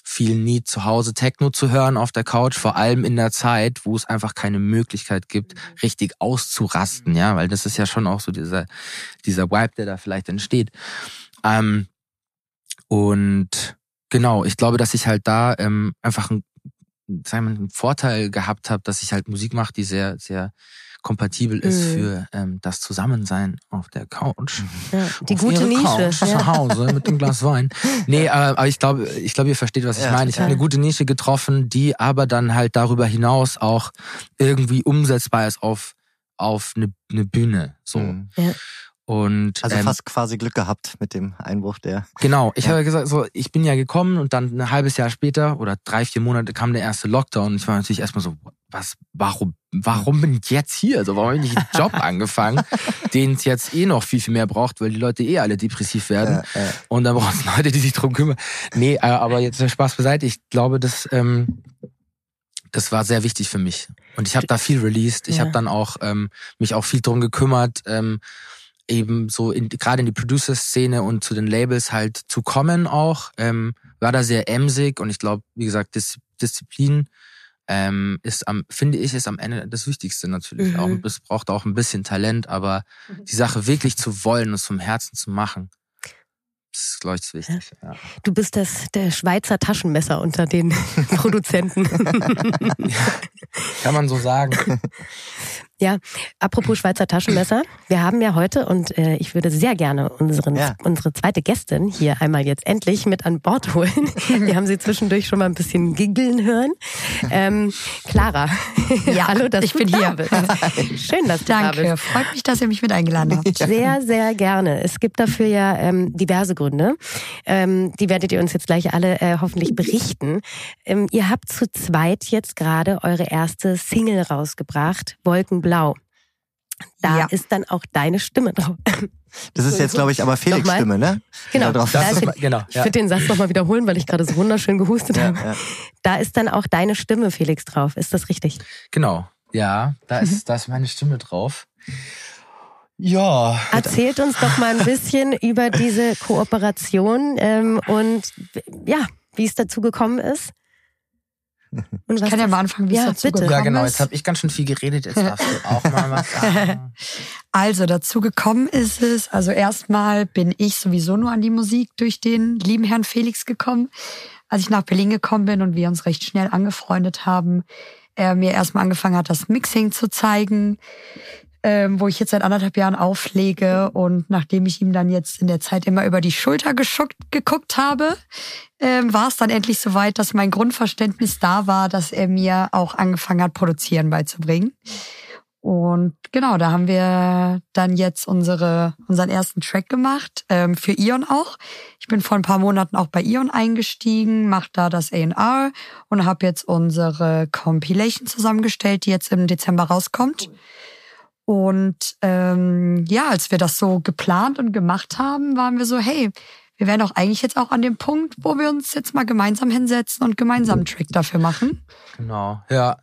viel Need zu Hause Techno zu hören auf der Couch, vor allem in der Zeit, wo es einfach keine Möglichkeit gibt, richtig auszurasten, ja, weil das ist ja schon auch so dieser, dieser Vibe, der da vielleicht entsteht. Ähm, und genau, ich glaube, dass ich halt da ähm, einfach ein sagen wir, einen Vorteil gehabt habe, dass ich halt Musik mache, die sehr, sehr kompatibel ist Mhm. für ähm, das Zusammensein auf der Couch. Ja, die auf gute Nische. Couch Ja. zu Hause mit einem Glas Wein. Nee, äh, aber ich glaube, ich glaube, ihr versteht, was ich Ja, meine. Ich habe eine gute Nische getroffen, die aber dann halt darüber hinaus auch irgendwie umsetzbar ist auf auf eine, eine Bühne. So. Mhm. Und Also ähm, fast quasi Glück gehabt mit dem Einbruch der. Genau, ich Ja. habe ja gesagt, so, ich bin ja gekommen und dann ein halbes Jahr später oder drei, vier Monate kam der erste Lockdown. Ich war natürlich erstmal so, was, warum, warum bin ich jetzt hier? So, warum habe ich nicht einen Job angefangen, den es jetzt eh noch viel, viel mehr braucht, weil die Leute eh alle depressiv werden. Äh, äh, Und dann braucht es Leute, die sich drum kümmern. Nee, äh, aber jetzt Spaß beiseite. Ich glaube, das, ähm, das war sehr wichtig für mich. Und ich habe da viel released. Ich Ja. habe dann auch ähm, mich auch viel drum gekümmert, ähm, eben so in, gerade in die Producer-Szene und zu den Labels halt zu kommen auch. Ähm, war da sehr emsig und ich glaube, wie gesagt, Dis Disziplin ähm, ist am, finde ich, ist am Ende das Wichtigste natürlich. Mhm. Auch es braucht auch ein bisschen Talent, aber die Sache wirklich zu wollen und vom Herzen zu machen, das ist, glaube ich, das Wichtigste. Ja. Du bist das, der Schweizer Taschenmesser unter den Produzenten. Kann man so sagen. Apropos Schweizer Taschenmesser, wir haben ja heute und äh, ich würde sehr gerne unseren, Ja. unsere zweite Gästin hier einmal jetzt endlich mit an Bord holen. Wir haben sie zwischendurch schon mal ein bisschen giggeln hören. Ähm, Clara, Ja, hallo, dass ich du bin da hier. bist. Schön, dass du da Danke, bist. freut mich, dass ihr mich mit eingeladen habt. Sehr, sehr gerne. Es gibt dafür ja ähm, diverse Gründe. Ähm, die werdet ihr uns jetzt gleich alle äh, hoffentlich berichten. Ähm, ihr habt zu zweit jetzt gerade eure erste Single rausgebracht, Wolkenblau. Da Ja. ist dann auch deine Stimme drauf. Das ist jetzt, glaube ich, aber Felix Nochmal? Stimme, ne? Genau. Da drauf Da Das ist- genau. Ich Ja. würde den Satz nochmal wiederholen, weil ich gerade so wunderschön gehustet Ja, habe. ja. Da ist dann auch deine Stimme, Felix, drauf. Ist das richtig? Genau. Ja, da ist, da ist meine Stimme drauf. Ja. Erzählt uns doch mal ein bisschen über diese Kooperation ähm, und ja, wie es dazu gekommen ist. Und Ich kann ja mal anfangen, wie Ja, es dazu bitte. gekommen Ja, genau. Jetzt habe ich ganz schön viel geredet. Jetzt darfst du auch mal was sagen. Also dazu gekommen ist es, also erstmal bin ich sowieso nur an die Musik durch den lieben Herrn Felix gekommen. Als ich nach Berlin gekommen bin und wir uns recht schnell angefreundet haben, er mir erstmal angefangen hat, das Mixing zu zeigen, ähm, wo ich jetzt seit anderthalb Jahren auflege. Und nachdem ich ihm dann jetzt in der Zeit immer über die Schulter geschuckt, geguckt habe, ähm, war es dann endlich soweit, dass mein Grundverständnis da war, dass er mir auch angefangen hat, Produzieren beizubringen. Und genau, da haben wir dann jetzt unsere, unseren ersten Track gemacht, ähm, für Ion auch. Ich bin vor ein paar Monaten auch bei Ion eingestiegen, mache da das A&R und habe jetzt unsere Compilation zusammengestellt, die jetzt im Dezember rauskommt. Und ähm, ja, als wir das so geplant und gemacht haben, waren wir so, hey, wir wären doch eigentlich jetzt auch an dem Punkt, wo wir uns jetzt mal gemeinsam hinsetzen und gemeinsam einen Track dafür machen. Genau. Ja.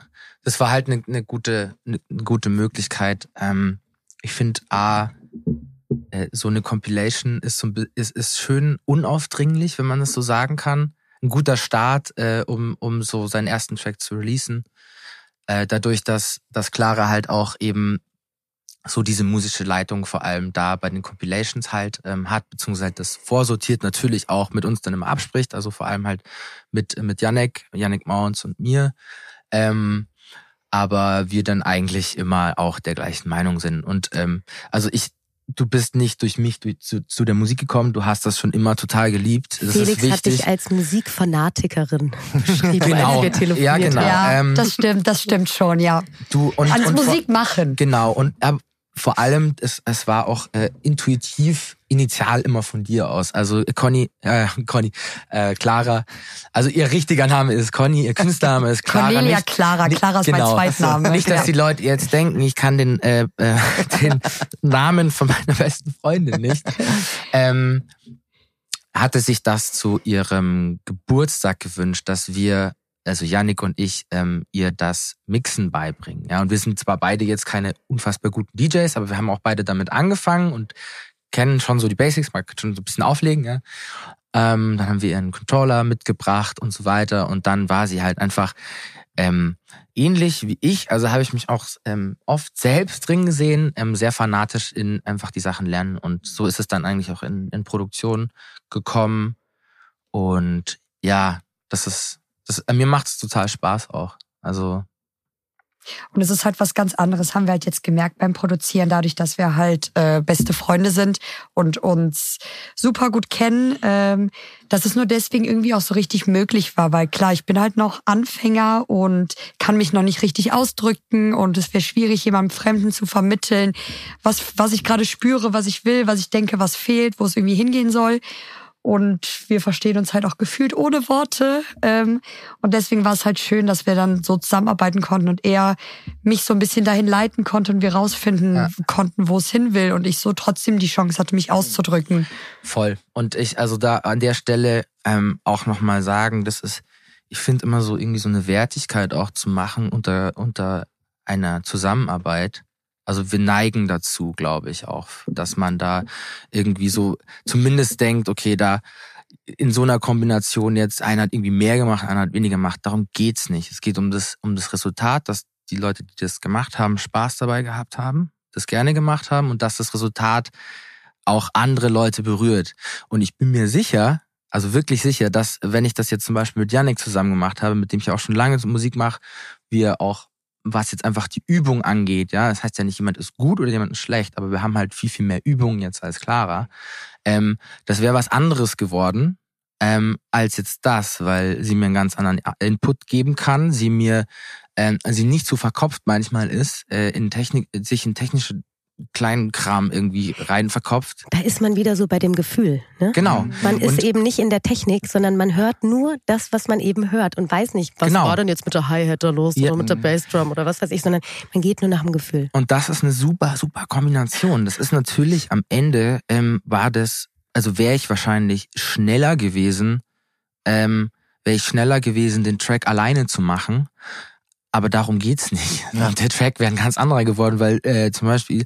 Das war halt eine, eine gute, eine, gute Möglichkeit. Ähm, ich finde, A, äh, so eine Compilation ist, so ein, ist, ist schön unaufdringlich, wenn man das so sagen kann. Ein guter Start, äh, um, um so seinen ersten Track zu releasen. Äh, dadurch, dass, dass Clara halt auch eben so diese musische Leitung vor allem da bei den Compilations halt ähm, hat, beziehungsweise das vorsortiert natürlich auch mit uns dann immer abspricht, also vor allem halt mit, mit Yannick, Yannick Mounts und mir. Ähm, aber wir dann eigentlich immer auch der gleichen Meinung sind. Und ähm, also ich, du bist nicht durch mich durch, zu, zu der Musik gekommen, du hast das schon immer total geliebt. Das Felix ist wichtig. hat dich als Musikfanatikerin beschrieben, Genau. als wir telefoniert Ja, genau. Ja, ähm, das stimmt, das stimmt schon, ja. du und, Ans und vor- Musik machen. Genau, und vor allem, es, es war auch äh, intuitiv initial immer von dir aus. Also Conny, äh, Conny, äh, Clara, also ihr richtiger Name ist Conny, ihr Künstlername ist Clara. Cornelia nicht, Clara. nicht- Clara ist genau. mein Zweitname. Nicht, dass die Leute jetzt denken, ich kann den, äh, äh, den Namen von meiner besten Freundin nicht. Ähm, hatte sich das zu ihrem Geburtstag gewünscht, dass wir, also Yannick und ich, ähm, ihr das Mixen beibringen. Ja, und wir sind zwar beide jetzt keine unfassbar guten DJs, aber wir haben auch beide damit angefangen und kennen schon so die Basics, man kann schon so ein bisschen auflegen, ja. Ähm, dann haben wir ihren Controller mitgebracht und so weiter. Und dann war sie halt einfach ähm, ähnlich wie ich. Also habe ich mich auch ähm, oft selbst drin gesehen, ähm, sehr fanatisch in einfach die Sachen lernen. Und so ist es dann eigentlich auch in, in Produktion gekommen. Und ja, das ist das, äh, mir macht es total Spaß auch. Also und es ist halt was ganz anderes, haben wir halt jetzt gemerkt beim Produzieren, dadurch, dass wir halt äh, beste Freunde sind und uns super gut kennen, ähm, dass es nur deswegen irgendwie auch so richtig möglich war. Weil klar, ich bin halt noch Anfänger und kann mich noch nicht richtig ausdrücken und es wäre schwierig, jemandem Fremden zu vermitteln, was, was ich gerade spüre, was ich will, was ich denke, was fehlt, wo es irgendwie hingehen soll. Und wir verstehen uns halt auch gefühlt ohne Worte. Ähm, und deswegen war es halt schön, dass wir dann so zusammenarbeiten konnten und er mich so ein bisschen dahin leiten konnte und wir rausfinden ja. konnten, wo es hin will. Und ich so trotzdem die Chance hatte, mich auszudrücken. Voll. Und ich, also da an der Stelle ähm, auch nochmal sagen, das ist, ich finde immer so irgendwie so eine Wertigkeit auch zu machen unter, unter einer Zusammenarbeit also wir neigen dazu, glaube ich auch, dass man da irgendwie so zumindest denkt, okay, da in so einer Kombination jetzt einer hat irgendwie mehr gemacht, einer hat weniger gemacht. Darum geht's nicht. Es geht um das, um das Resultat, dass die Leute, die das gemacht haben, Spaß dabei gehabt haben, das gerne gemacht haben und dass das Resultat auch andere Leute berührt. Und ich bin mir sicher, also wirklich sicher, dass wenn ich das jetzt zum Beispiel mit Yannick zusammen gemacht habe, mit dem ich auch schon lange Musik mache, wir auch was jetzt einfach die Übung angeht, ja, das heißt ja nicht, jemand ist gut oder jemand ist schlecht, aber wir haben halt viel, viel mehr Übungen jetzt als Clara. Ähm, das wäre was anderes geworden ähm, als jetzt das, weil sie mir einen ganz anderen Input geben kann, sie mir ähm, sie nicht zu verkopft manchmal ist, äh, in Technik, sich in technische kleinen Kram irgendwie rein verkopft. Da ist man wieder so bei dem Gefühl. Ne? Genau. Man ist und eben nicht in der Technik, sondern man hört nur das, was man eben hört und weiß nicht, was genau. war denn jetzt mit der Hi-Hat da los ja. oder mit der Bassdrum oder was weiß ich, sondern man geht nur nach dem Gefühl. Und das ist eine super, super Kombination. Das ist natürlich am Ende ähm, war das, also wäre ich wahrscheinlich schneller gewesen, ähm, wäre ich schneller gewesen, den Track alleine zu machen. Aber darum geht's nicht. Ja. Der Track wäre ein ganz anderer geworden, weil äh, zum Beispiel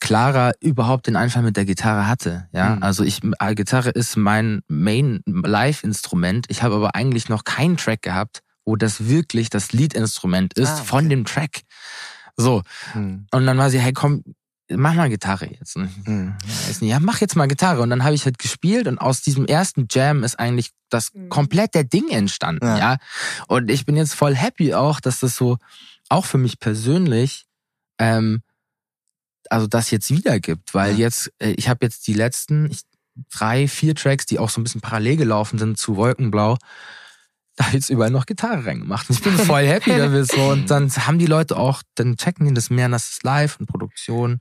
Clara überhaupt den Einfall mit der Gitarre hatte. Ja, mhm. also ich äh, Gitarre ist mein Main Live-Instrument. Ich habe aber eigentlich noch keinen Track gehabt, wo das wirklich das Lead-Instrument ist ah, okay. von dem Track. So. Mhm. Und dann war sie, hey, komm, mach mal Gitarre jetzt. Mhm. Ja, mach jetzt mal Gitarre. Und dann habe ich halt gespielt und aus diesem ersten Jam ist eigentlich das mhm. komplette Ding entstanden, ja. ja. Und ich bin jetzt voll happy auch, dass das so, auch für mich persönlich, ähm, also das jetzt wieder gibt, weil ja. jetzt, äh, ich habe jetzt die letzten ich, drei, vier Tracks, die auch so ein bisschen parallel gelaufen sind zu Wolkenblau, da habe jetzt überall noch Gitarre reingemacht. Ich bin voll happy damit so. Und dann haben die Leute auch, dann checken die das mehr, dass es live und Produktion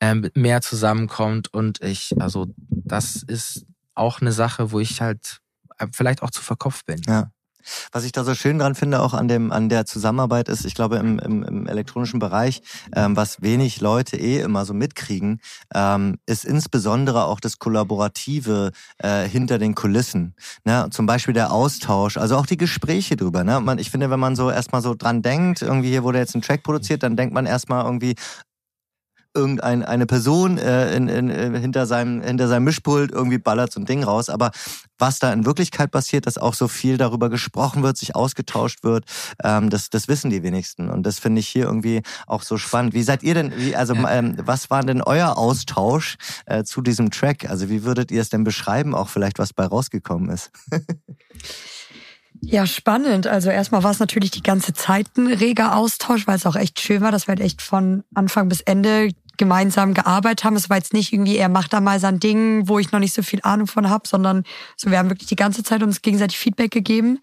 ähm, mehr zusammenkommt. Und ich, also das ist auch eine Sache, wo ich halt äh, vielleicht auch zu verkopft bin. Ja. Was ich da so schön dran finde, auch an dem an der Zusammenarbeit ist, ich glaube im, im, im elektronischen Bereich, ähm, was wenig Leute eh immer so mitkriegen, ähm, ist insbesondere auch das Kollaborative äh, hinter den Kulissen. Ne? Zum Beispiel der Austausch, also auch die Gespräche drüber. Ne? Man, ich finde, wenn man so erstmal so dran denkt, irgendwie hier wurde jetzt ein Track produziert, dann denkt man erstmal irgendwie, irgendeine eine Person äh, in, in, äh, hinter, seinem, hinter seinem Mischpult irgendwie ballert so ein Ding raus. Aber was da in Wirklichkeit passiert, dass auch so viel darüber gesprochen wird, sich ausgetauscht wird, ähm, das, das wissen die wenigsten. Und das finde ich hier irgendwie auch so spannend. Wie seid ihr denn, wie, also ähm, was war denn euer Austausch äh, zu diesem Track? Also wie würdet ihr es denn beschreiben, auch vielleicht was bei rausgekommen ist? Ja, spannend. Also erstmal war es natürlich die ganze Zeit ein reger Austausch, weil es auch echt schön war, dass wir halt echt von Anfang bis Ende gemeinsam gearbeitet haben. Es war jetzt nicht irgendwie, er macht da mal sein Ding, wo ich noch nicht so viel Ahnung von habe, sondern so, wir haben wirklich die ganze Zeit uns gegenseitig Feedback gegeben.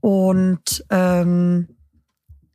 Und ähm,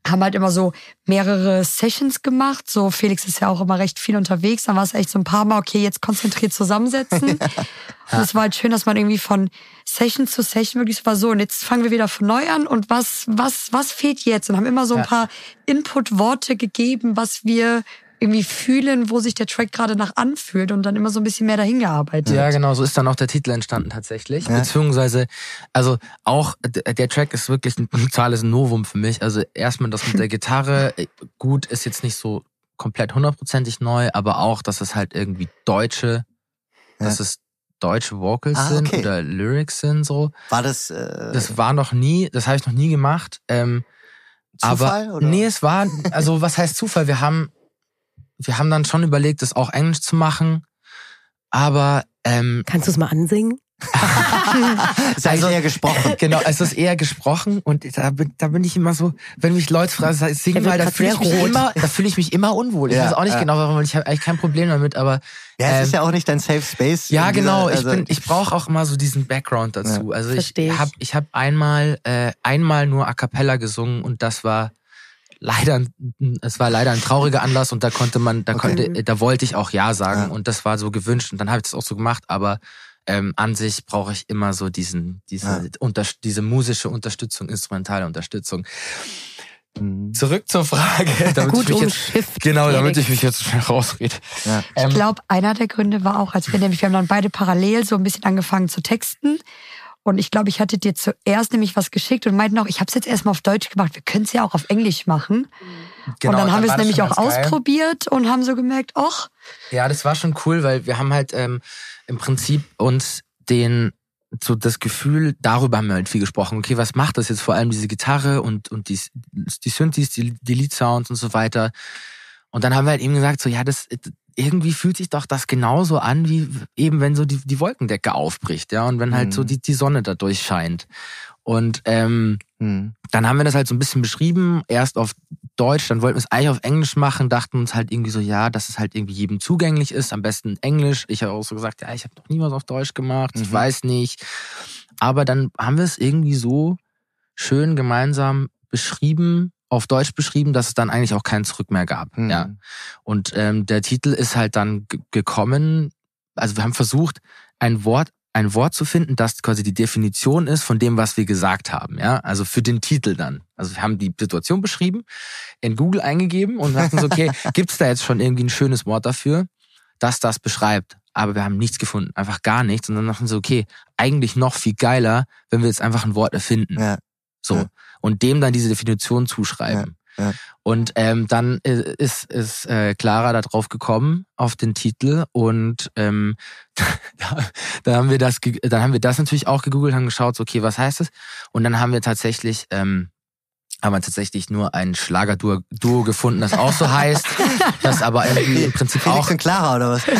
haben halt immer so mehrere Sessions gemacht. So Felix ist ja auch immer recht viel unterwegs. Dann war es echt so ein paar Mal, okay, jetzt konzentriert zusammensetzen. und es war halt schön, dass man irgendwie von Session zu Session wirklich so war so, und jetzt fangen wir wieder von neu an und was, was, was fehlt jetzt? Und haben immer so ein paar Input-Worte gegeben, was wir irgendwie fühlen, wo sich der Track gerade nach anfühlt und dann immer so ein bisschen mehr dahin gearbeitet. Ja, genau, so ist dann auch der Titel entstanden tatsächlich. Ja. Beziehungsweise, also auch der Track ist wirklich ein totales Novum für mich. Also erstmal das mit der Gitarre, äh, gut, ist jetzt nicht so komplett hundertprozentig neu, aber auch, dass es halt irgendwie deutsche, ja. dass es deutsche Vocals ah, okay. sind oder Lyrics sind so. War das? Äh das war noch nie, das habe ich noch nie gemacht. Ähm, Zufall, aber oder? nee, es war, also was heißt Zufall? Wir haben wir haben dann schon überlegt, das auch Englisch zu machen. Aber ähm, kannst du es mal ansingen? ist eigentlich eher gesprochen. Genau, es ist eher gesprochen und da bin, da bin ich immer so, wenn mich Leute fragen, sag, sing Der wird mal, da fühle ich, mich immer- da fühle ich mich immer unwohl. Ich Ja, weiß auch nicht ja. genau, warum, ich habe eigentlich kein Problem damit, aber Ja, es ähm, ist ja auch nicht dein Safe Space. Ja, in dieser- genau. Ich also- bin, ich brauche auch immer so diesen Background dazu. Also ich ich. habe, ich habe einmal, äh, einmal nur a cappella gesungen und das war leider, es war leider ein trauriger Anlass und da konnte man, da Okay. konnte, da wollte ich auch ja sagen Ja. und das war so gewünscht und dann habe ich das auch so gemacht. Aber ähm, an sich brauche ich immer so diesen, diese, Ja. unter, diese musische Unterstützung, instrumentale Unterstützung. Mhm. Zurück zur Frage, damit Gut ich mich jetzt, umschifft. genau, damit ich mich jetzt schnell rausrede. Ja. Ich Ähm, glaube, einer der Gründe war auch, als wir nämlich, wir haben dann beide parallel so ein bisschen angefangen zu texten. Und ich glaube, ich hatte dir zuerst nämlich was geschickt und meinten auch, ich habe es jetzt erstmal auf Deutsch gemacht, wir können es ja auch auf Englisch machen. genau, und dann haben wir es nämlich auch geil. ausprobiert und haben so gemerkt, ach, Ja, das war schon cool, weil wir haben halt ähm, im Prinzip uns den so das Gefühl, darüber haben wir halt viel gesprochen. Okay, was macht das jetzt vor allem diese Gitarre und und die die Synthes, die, die Lead Sounds und so weiter. Und dann haben wir halt eben gesagt, so ja, das irgendwie fühlt sich doch das genauso an, wie eben wenn so die, die Wolkendecke aufbricht, ja, und wenn halt Mhm. so die, die Sonne da durchscheint. Und ähm, Mhm. dann haben wir das halt so ein bisschen beschrieben, erst auf Deutsch, dann wollten wir es eigentlich auf Englisch machen, dachten uns halt irgendwie so, ja, dass es halt irgendwie jedem zugänglich ist, am besten Englisch. Ich habe auch so gesagt, ja, ich habe noch nie was auf Deutsch gemacht, ich Mhm. weiß nicht. Aber dann haben wir es irgendwie so schön gemeinsam beschrieben, auf Deutsch beschrieben, dass es dann eigentlich auch kein Zurück mehr gab. Mhm. Ja. Und ähm, der Titel ist halt dann ge- gekommen. Also wir haben versucht, ein Wort, ein Wort zu finden, das quasi die Definition ist von dem, was wir gesagt haben. Ja, also für den Titel dann. Also wir haben die Situation beschrieben, in Google eingegeben und dachten so, okay, gibt's da jetzt schon irgendwie ein schönes Wort dafür, das das beschreibt? Aber wir haben nichts gefunden, einfach gar nichts. Und dann dachten so, okay, eigentlich noch viel geiler, wenn wir jetzt einfach ein Wort erfinden. Ja. So. Ja. Und dem dann diese Definition zuschreiben. Ja. Und ähm, dann äh, ist, ist äh, Clara da drauf gekommen auf den Titel und ähm, da, dann haben wir das, dann haben wir das natürlich auch gegoogelt, haben geschaut, so, okay, was heißt es? Und dann haben wir tatsächlich ähm, haben wir tatsächlich nur ein Schlagerduo Duo gefunden, das auch so heißt, das aber irgendwie im Prinzip Felix auch und Clara oder was?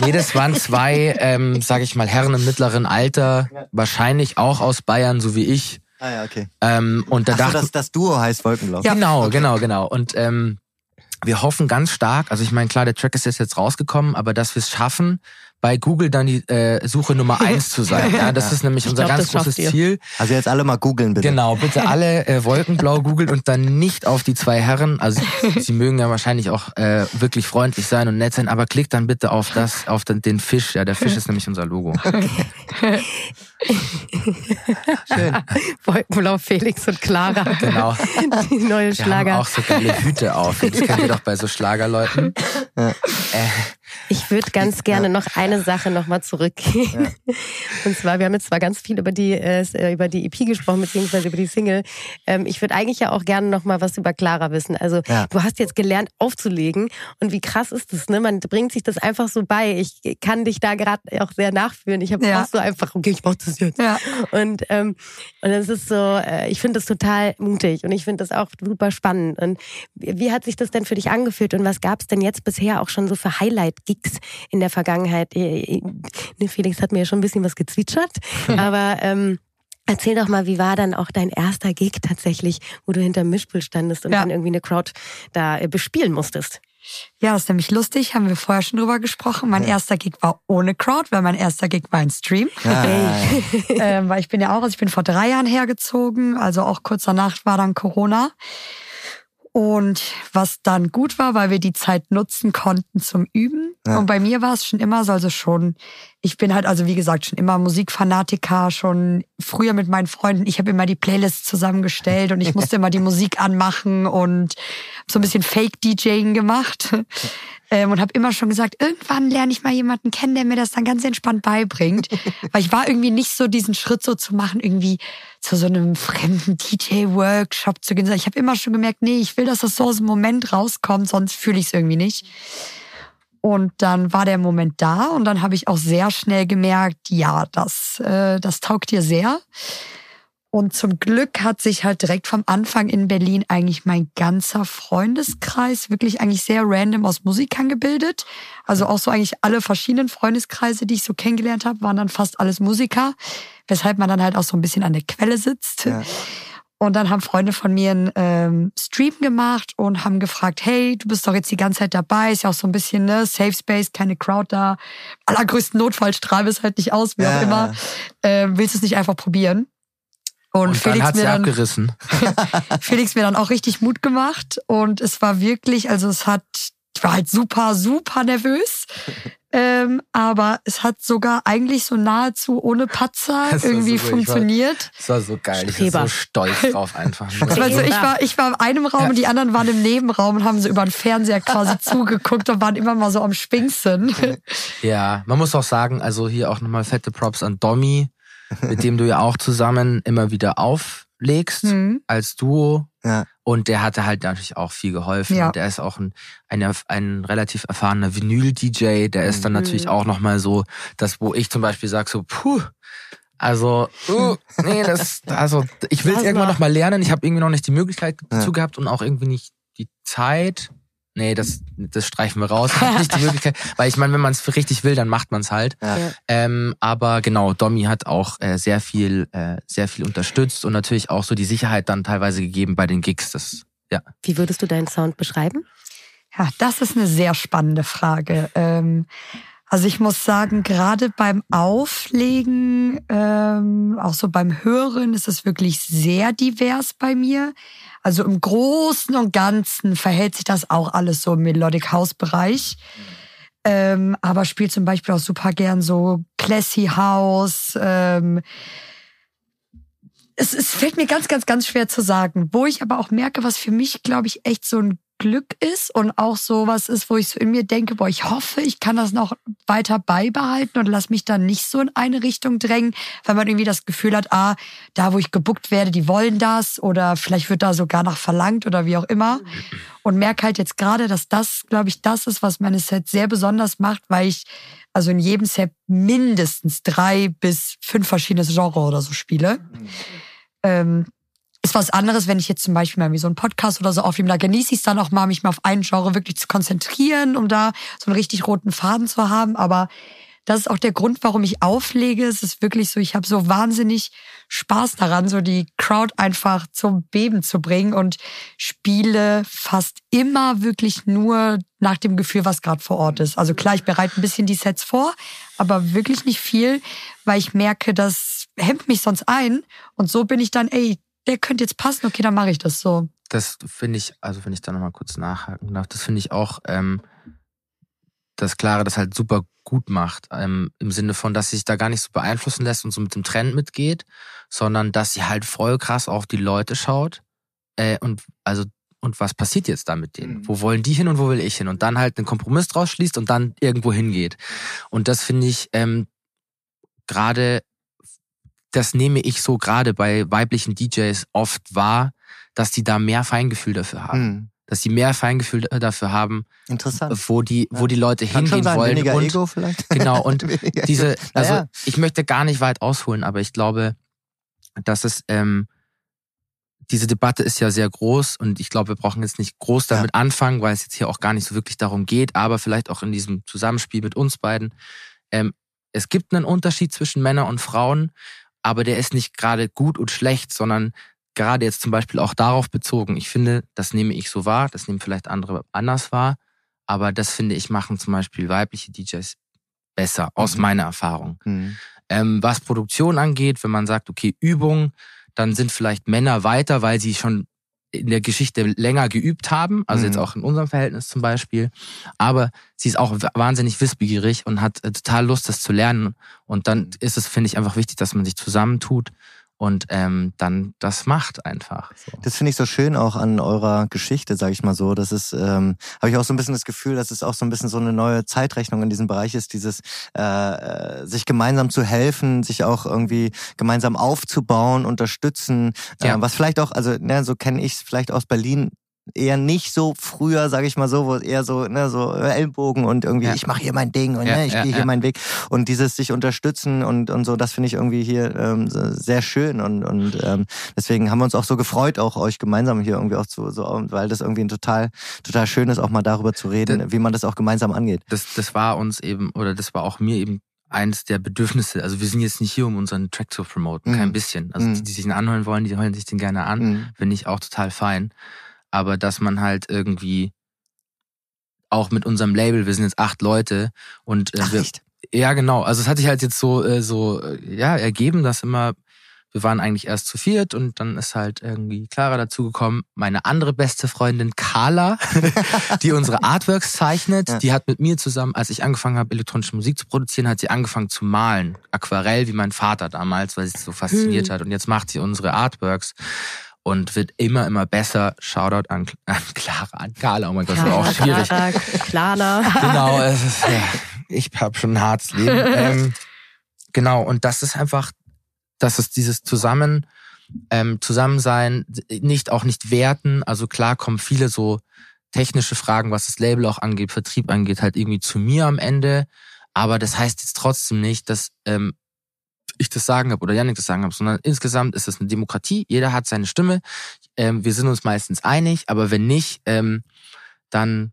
Nee, das waren zwei, ähm, sag ich mal, Herren im mittleren Alter, wahrscheinlich auch aus Bayern, so wie ich. Ah ja, okay. Ähm, und da Ach so, dachten, das, das Duo heißt Wolkenblau. genau, genau, genau. Und ähm, wir hoffen ganz stark, also ich meine, klar, der Track ist jetzt, jetzt rausgekommen, aber dass wir es schaffen, bei Google dann die äh, Suche Nummer eins zu sein. Ja, das ist nämlich Ich unser glaub, ganz großes. Ziel. Also jetzt alle mal googeln bitte. Genau, bitte alle äh, Wolkenblau googeln und dann nicht auf die zwei Herren. Also sie mögen ja wahrscheinlich auch äh, wirklich freundlich sein und nett sein, aber klickt dann bitte auf das, auf den, den Fisch. Ja, der Fisch ist nämlich unser Logo. Schön. Wolkenblau, Felix und Clara. Genau. Die neue Wir Schlager. haben auch so geile Hüte auf. Das kennt ihr doch bei so Schlagerleuten. Äh, Ich würde ganz gerne noch eine Sache nochmal zurückgehen. Und zwar, wir haben jetzt zwar ganz viel über die, äh, über die EP gesprochen, beziehungsweise über die Single. Ähm, ich würde eigentlich ja auch gerne nochmal was über Clara wissen. Also, Ja. du hast jetzt gelernt aufzulegen. Und wie krass ist das, ne? Man bringt sich das einfach so bei. Ich kann dich da gerade auch sehr nachführen. Ich habe Ja. so einfach, okay, ich mach das jetzt. Ja. Und, ähm, und es ist so, äh, ich finde das total mutig und ich finde das auch super spannend. Und wie hat sich das denn für dich angefühlt und was gab es denn jetzt bisher auch schon so für Highlight-Gigs in der Vergangenheit? Äh, äh, ne, Felix hat mir ja schon ein bisschen was gezwitschert, aber ähm, Erzähl doch mal, wie war dann auch dein erster Gig tatsächlich, wo du hinterm Mischpult standest und Ja. dann irgendwie eine Crowd da äh, bespielen musstest? Ja, ist nämlich lustig, haben wir vorher schon drüber gesprochen. Mein erster Gig war ohne Crowd, weil mein erster Gig war ein Stream. Ja, ja, ja. ähm, weil ich bin ja auch, also ich bin vor drei Jahren hergezogen, also auch kurz danach war dann Corona. Und was dann gut war, weil wir die Zeit nutzen konnten zum Üben. Ja. Und bei mir war es schon immer so, also schon, ich bin halt, also wie gesagt, schon immer Musikfanatiker, schon früher mit meinen Freunden. Ich habe immer die Playlists zusammengestellt und ich musste immer die Musik anmachen und so ein bisschen Fake-DJing gemacht. Ähm, und habe immer schon gesagt, irgendwann lerne ich mal jemanden kennen, der mir das dann ganz entspannt beibringt. Weil ich war irgendwie nicht so diesen Schritt so zu machen, irgendwie zu so einem fremden DJ-Workshop zu gehen. Ich habe immer schon gemerkt, nee, ich will, dass das so aus dem Moment rauskommt, sonst fühle ich es irgendwie nicht. Und dann war der Moment da und dann habe ich auch sehr schnell gemerkt, ja, das, äh, das taugt dir sehr. Und zum Glück hat sich halt direkt vom Anfang in Berlin eigentlich mein ganzer Freundeskreis wirklich eigentlich sehr random aus Musikern gebildet. Also auch so eigentlich alle verschiedenen Freundeskreise, die ich so kennengelernt habe, waren dann fast alles Musiker, weshalb man dann halt auch so ein bisschen an der Quelle sitzt. Ja. Und dann haben Freunde von mir einen ähm, Stream gemacht und haben gefragt, hey, du bist doch jetzt die ganze Zeit dabei, ist ja auch so ein bisschen ne Safe Space, keine Crowd da, allergrößten Notfall strahl es halt nicht aus, wie ja. auch immer. Ähm, willst du es nicht einfach probieren? Und, und Felix dann mir dann abgerissen. Felix mir dann auch richtig Mut gemacht und es war wirklich, also es hat, ich war halt super, super nervös. Ähm, aber es hat sogar eigentlich so nahezu ohne Patzer irgendwie so funktioniert. Es war, so geil. Ich war so stolz drauf einfach. also ich war, ich war in einem Raum ja. und die anderen waren im Nebenraum und haben so über den Fernseher quasi zugeguckt und waren immer mal so am Schwingsen. Ja, man muss auch sagen, also hier auch nochmal fette Props an Domi mit dem du ja auch zusammen immer wieder auflegst mhm. als Duo. Ja. Und der hatte halt natürlich auch viel geholfen. Ja. Und der ist auch ein, ein, ein relativ erfahrener Vinyl-DJ. Der ist dann mhm. natürlich auch nochmal so, das, wo ich zum Beispiel sage so, puh, also, uh, nee, das, also ich will es irgendwann noch mal lernen. Ich habe irgendwie noch nicht die Möglichkeit dazu ja. gehabt und auch irgendwie nicht die Zeit. Nee, das, das streichen wir raus. nicht die Möglichkeit, weil ich meine, wenn man es richtig will, dann macht man es halt. Ja. Ähm, aber genau, Domi hat auch äh, sehr viel, äh, sehr viel unterstützt und natürlich auch so die Sicherheit dann teilweise gegeben bei den Gigs. Das, ja. Wie würdest du deinen Sound beschreiben? Ja, das ist eine sehr spannende Frage. Ähm, also ich muss sagen, gerade beim Auflegen, ähm, auch so beim Hören, ist es wirklich sehr divers bei mir. Also im Großen und Ganzen verhält sich das auch alles so im Melodic House Bereich. Ähm, aber spielt zum Beispiel auch super gern so Classy House. Ähm, es, es fällt mir ganz, ganz, ganz schwer zu sagen. Wo ich aber auch merke, was für mich, glaube ich, echt so ein Glück ist und auch so was ist, wo ich so in mir denke, boah, ich hoffe, ich kann das noch weiter beibehalten und lass mich dann nicht so in eine Richtung drängen, weil man irgendwie das Gefühl hat, ah, da wo ich gebuckt werde, die wollen das oder vielleicht wird da sogar nach verlangt oder wie auch immer. Und merke halt jetzt gerade, dass das, glaube ich, das ist, was meine Set sehr besonders macht, weil ich also in jedem Set mindestens drei bis fünf verschiedene Genre oder so spiele. Mhm. Ähm, ist was anderes, wenn ich jetzt zum Beispiel mal wie so einen Podcast oder so aufnehme, da genieße ich es dann auch mal, mich mal auf einen Genre wirklich zu konzentrieren, um da so einen richtig roten Faden zu haben. Aber das ist auch der Grund, warum ich auflege. Es ist wirklich so, ich habe so wahnsinnig Spaß daran, so die Crowd einfach zum Beben zu bringen und spiele fast immer wirklich nur nach dem Gefühl, was gerade vor Ort ist. Also klar, ich bereite ein bisschen die Sets vor, aber wirklich nicht viel, weil ich merke, das hemmt mich sonst ein. Und so bin ich dann, ey, der könnte jetzt passen, okay, dann mache ich das so. Das finde ich, also wenn ich da nochmal kurz nachhaken darf, das finde ich auch, ähm, dass Clara das halt super gut macht, ähm, im Sinne von, dass sie sich da gar nicht so beeinflussen lässt und so mit dem Trend mitgeht, sondern dass sie halt voll krass auf die Leute schaut äh, und also und was passiert jetzt da mit denen? Mhm. Wo wollen die hin und wo will ich hin? Und dann halt einen Kompromiss draus schließt und dann irgendwo hingeht. Und das finde ich ähm, gerade das nehme ich so gerade bei weiblichen DJs oft wahr, dass die da mehr Feingefühl dafür haben. Mhm. Dass die mehr Feingefühl dafür haben, wo die, wo die Leute Kann hingehen sein, wollen. Weniger und, Ego vielleicht. Genau, und diese, also naja. ich möchte gar nicht weit ausholen, aber ich glaube, dass es, ähm, diese Debatte ist ja sehr groß und ich glaube, wir brauchen jetzt nicht groß damit ja. anfangen, weil es jetzt hier auch gar nicht so wirklich darum geht, aber vielleicht auch in diesem Zusammenspiel mit uns beiden. Ähm, es gibt einen Unterschied zwischen Männern und Frauen aber der ist nicht gerade gut und schlecht, sondern gerade jetzt zum Beispiel auch darauf bezogen. Ich finde, das nehme ich so wahr, das nehmen vielleicht andere anders wahr, aber das finde ich machen zum Beispiel weibliche DJs besser, aus mhm. meiner Erfahrung. Mhm. Ähm, was Produktion angeht, wenn man sagt, okay, Übung, dann sind vielleicht Männer weiter, weil sie schon in der Geschichte länger geübt haben, also mhm. jetzt auch in unserem Verhältnis zum Beispiel. Aber sie ist auch wahnsinnig wissbegierig und hat äh, total Lust, das zu lernen. Und dann ist es, finde ich, einfach wichtig, dass man sich zusammentut und ähm, dann das macht einfach. So. Das finde ich so schön auch an eurer Geschichte, sage ich mal so. Das ist, ähm, habe ich auch so ein bisschen das Gefühl, dass es auch so ein bisschen so eine neue Zeitrechnung in diesem Bereich ist, dieses äh, sich gemeinsam zu helfen, sich auch irgendwie gemeinsam aufzubauen, unterstützen, äh, ja. äh, was vielleicht auch, also ne, so kenne ich es vielleicht aus Berlin eher nicht so früher, sage ich mal so, wo eher so ne, so Ellbogen und irgendwie Ja. ich mache hier mein Ding und Ja, ne, ich ja, gehe hier meinen Weg und dieses sich unterstützen und und so, das finde ich irgendwie hier ähm, sehr schön und und ähm, deswegen haben wir uns auch so gefreut, auch euch gemeinsam hier irgendwie auch zu so, weil das irgendwie ein total total schön ist, auch mal darüber zu reden, wie man das auch gemeinsam angeht. das, das war uns eben, oder das war auch mir eben eins der Bedürfnisse. Also wir sind jetzt nicht hier, um unseren Track zu promoten, Mhm. kein bisschen. Also Mhm. die, die sich den anhören wollen, die hören sich den gerne an. Mhm. Finde ich auch total fein. Aber dass man halt irgendwie auch mit unserem Label, wir sind jetzt acht Leute und äh, Ach, wir, echt? ja genau, also es hat sich halt jetzt so äh, so äh, ja ergeben, dass immer wir waren eigentlich erst zu viert und dann ist halt irgendwie Clara dazugekommen, meine andere beste Freundin Carla, die unsere Artworks zeichnet, Ja. die hat mit mir zusammen, als ich angefangen habe elektronische Musik zu produzieren, hat sie angefangen zu malen, Aquarell wie mein Vater damals, weil sie es so fasziniert Hm. hat und jetzt macht sie unsere Artworks und wird immer, immer besser. Shoutout an, an Clara, an Carla. Oh mein Gott, das war auch schwierig. Clara, Klana. Genau, es ist, ja, ich habe schon ein hartes Leben. Ähm, genau, und das ist einfach, das ist dieses Zusammen, ähm, Zusammensein, nicht auch nicht werten. Also klar kommen viele so technische Fragen, was das Label auch angeht, Vertrieb angeht, halt irgendwie zu mir am Ende. Aber das heißt jetzt trotzdem nicht, dass ähm, ich das sagen habe oder Janik das sagen habe, sondern insgesamt ist es eine Demokratie. Jeder hat seine Stimme. Ähm, wir sind uns meistens einig, aber wenn nicht, ähm, dann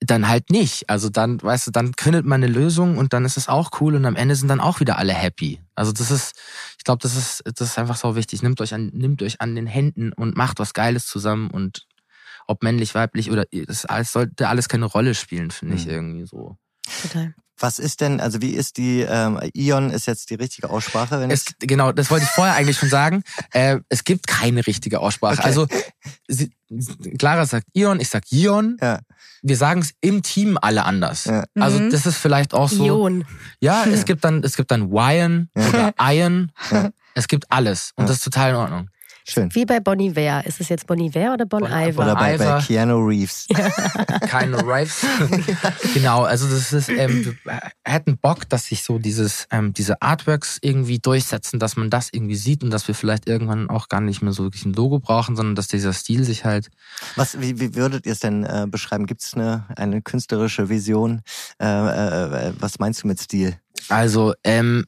dann halt nicht. Also dann, weißt du, dann findet man eine Lösung und dann ist es auch cool und am Ende sind dann auch wieder alle happy. Also das ist, ich glaube, das ist, das ist einfach so wichtig. Nimmt euch an, nimmt euch an den Händen und macht was Geiles zusammen und ob männlich, weiblich oder das alles sollte alles keine Rolle spielen, finde ich Mhm. irgendwie so. Total. Was ist denn, also wie ist die, ähm, Ion ist jetzt die richtige Aussprache, wenn Es, genau, das wollte ich vorher eigentlich schon sagen. Äh, es gibt keine richtige Aussprache. Okay. Also sie, Clara sagt Ion, ich sag Ion. Ja. Wir sagen es im Team alle anders. Ja. Also Mhm. das ist vielleicht auch so. Ion. Ja, es gibt dann, es gibt dann Wyan oder Iron. Ja. Es gibt alles. Und Ja. das ist total in Ordnung. Schön. Wie bei Bon Iver. Ist es jetzt Bon Iver oder Bon Bon- Iver? Oder bei, bei. Keanu Reeves. Keine Rives. genau, also das ist, ähm, wir hätten Bock, dass sich so dieses, ähm, diese Artworks irgendwie durchsetzen, dass man das irgendwie sieht und dass wir vielleicht irgendwann auch gar nicht mehr so wirklich ein Logo brauchen, sondern dass dieser Stil sich halt Was, wie, wie würdet ihr es denn äh, beschreiben? Gibt es eine, eine künstlerische Vision? Äh, äh, äh, was meinst du mit Stil? Also, ähm,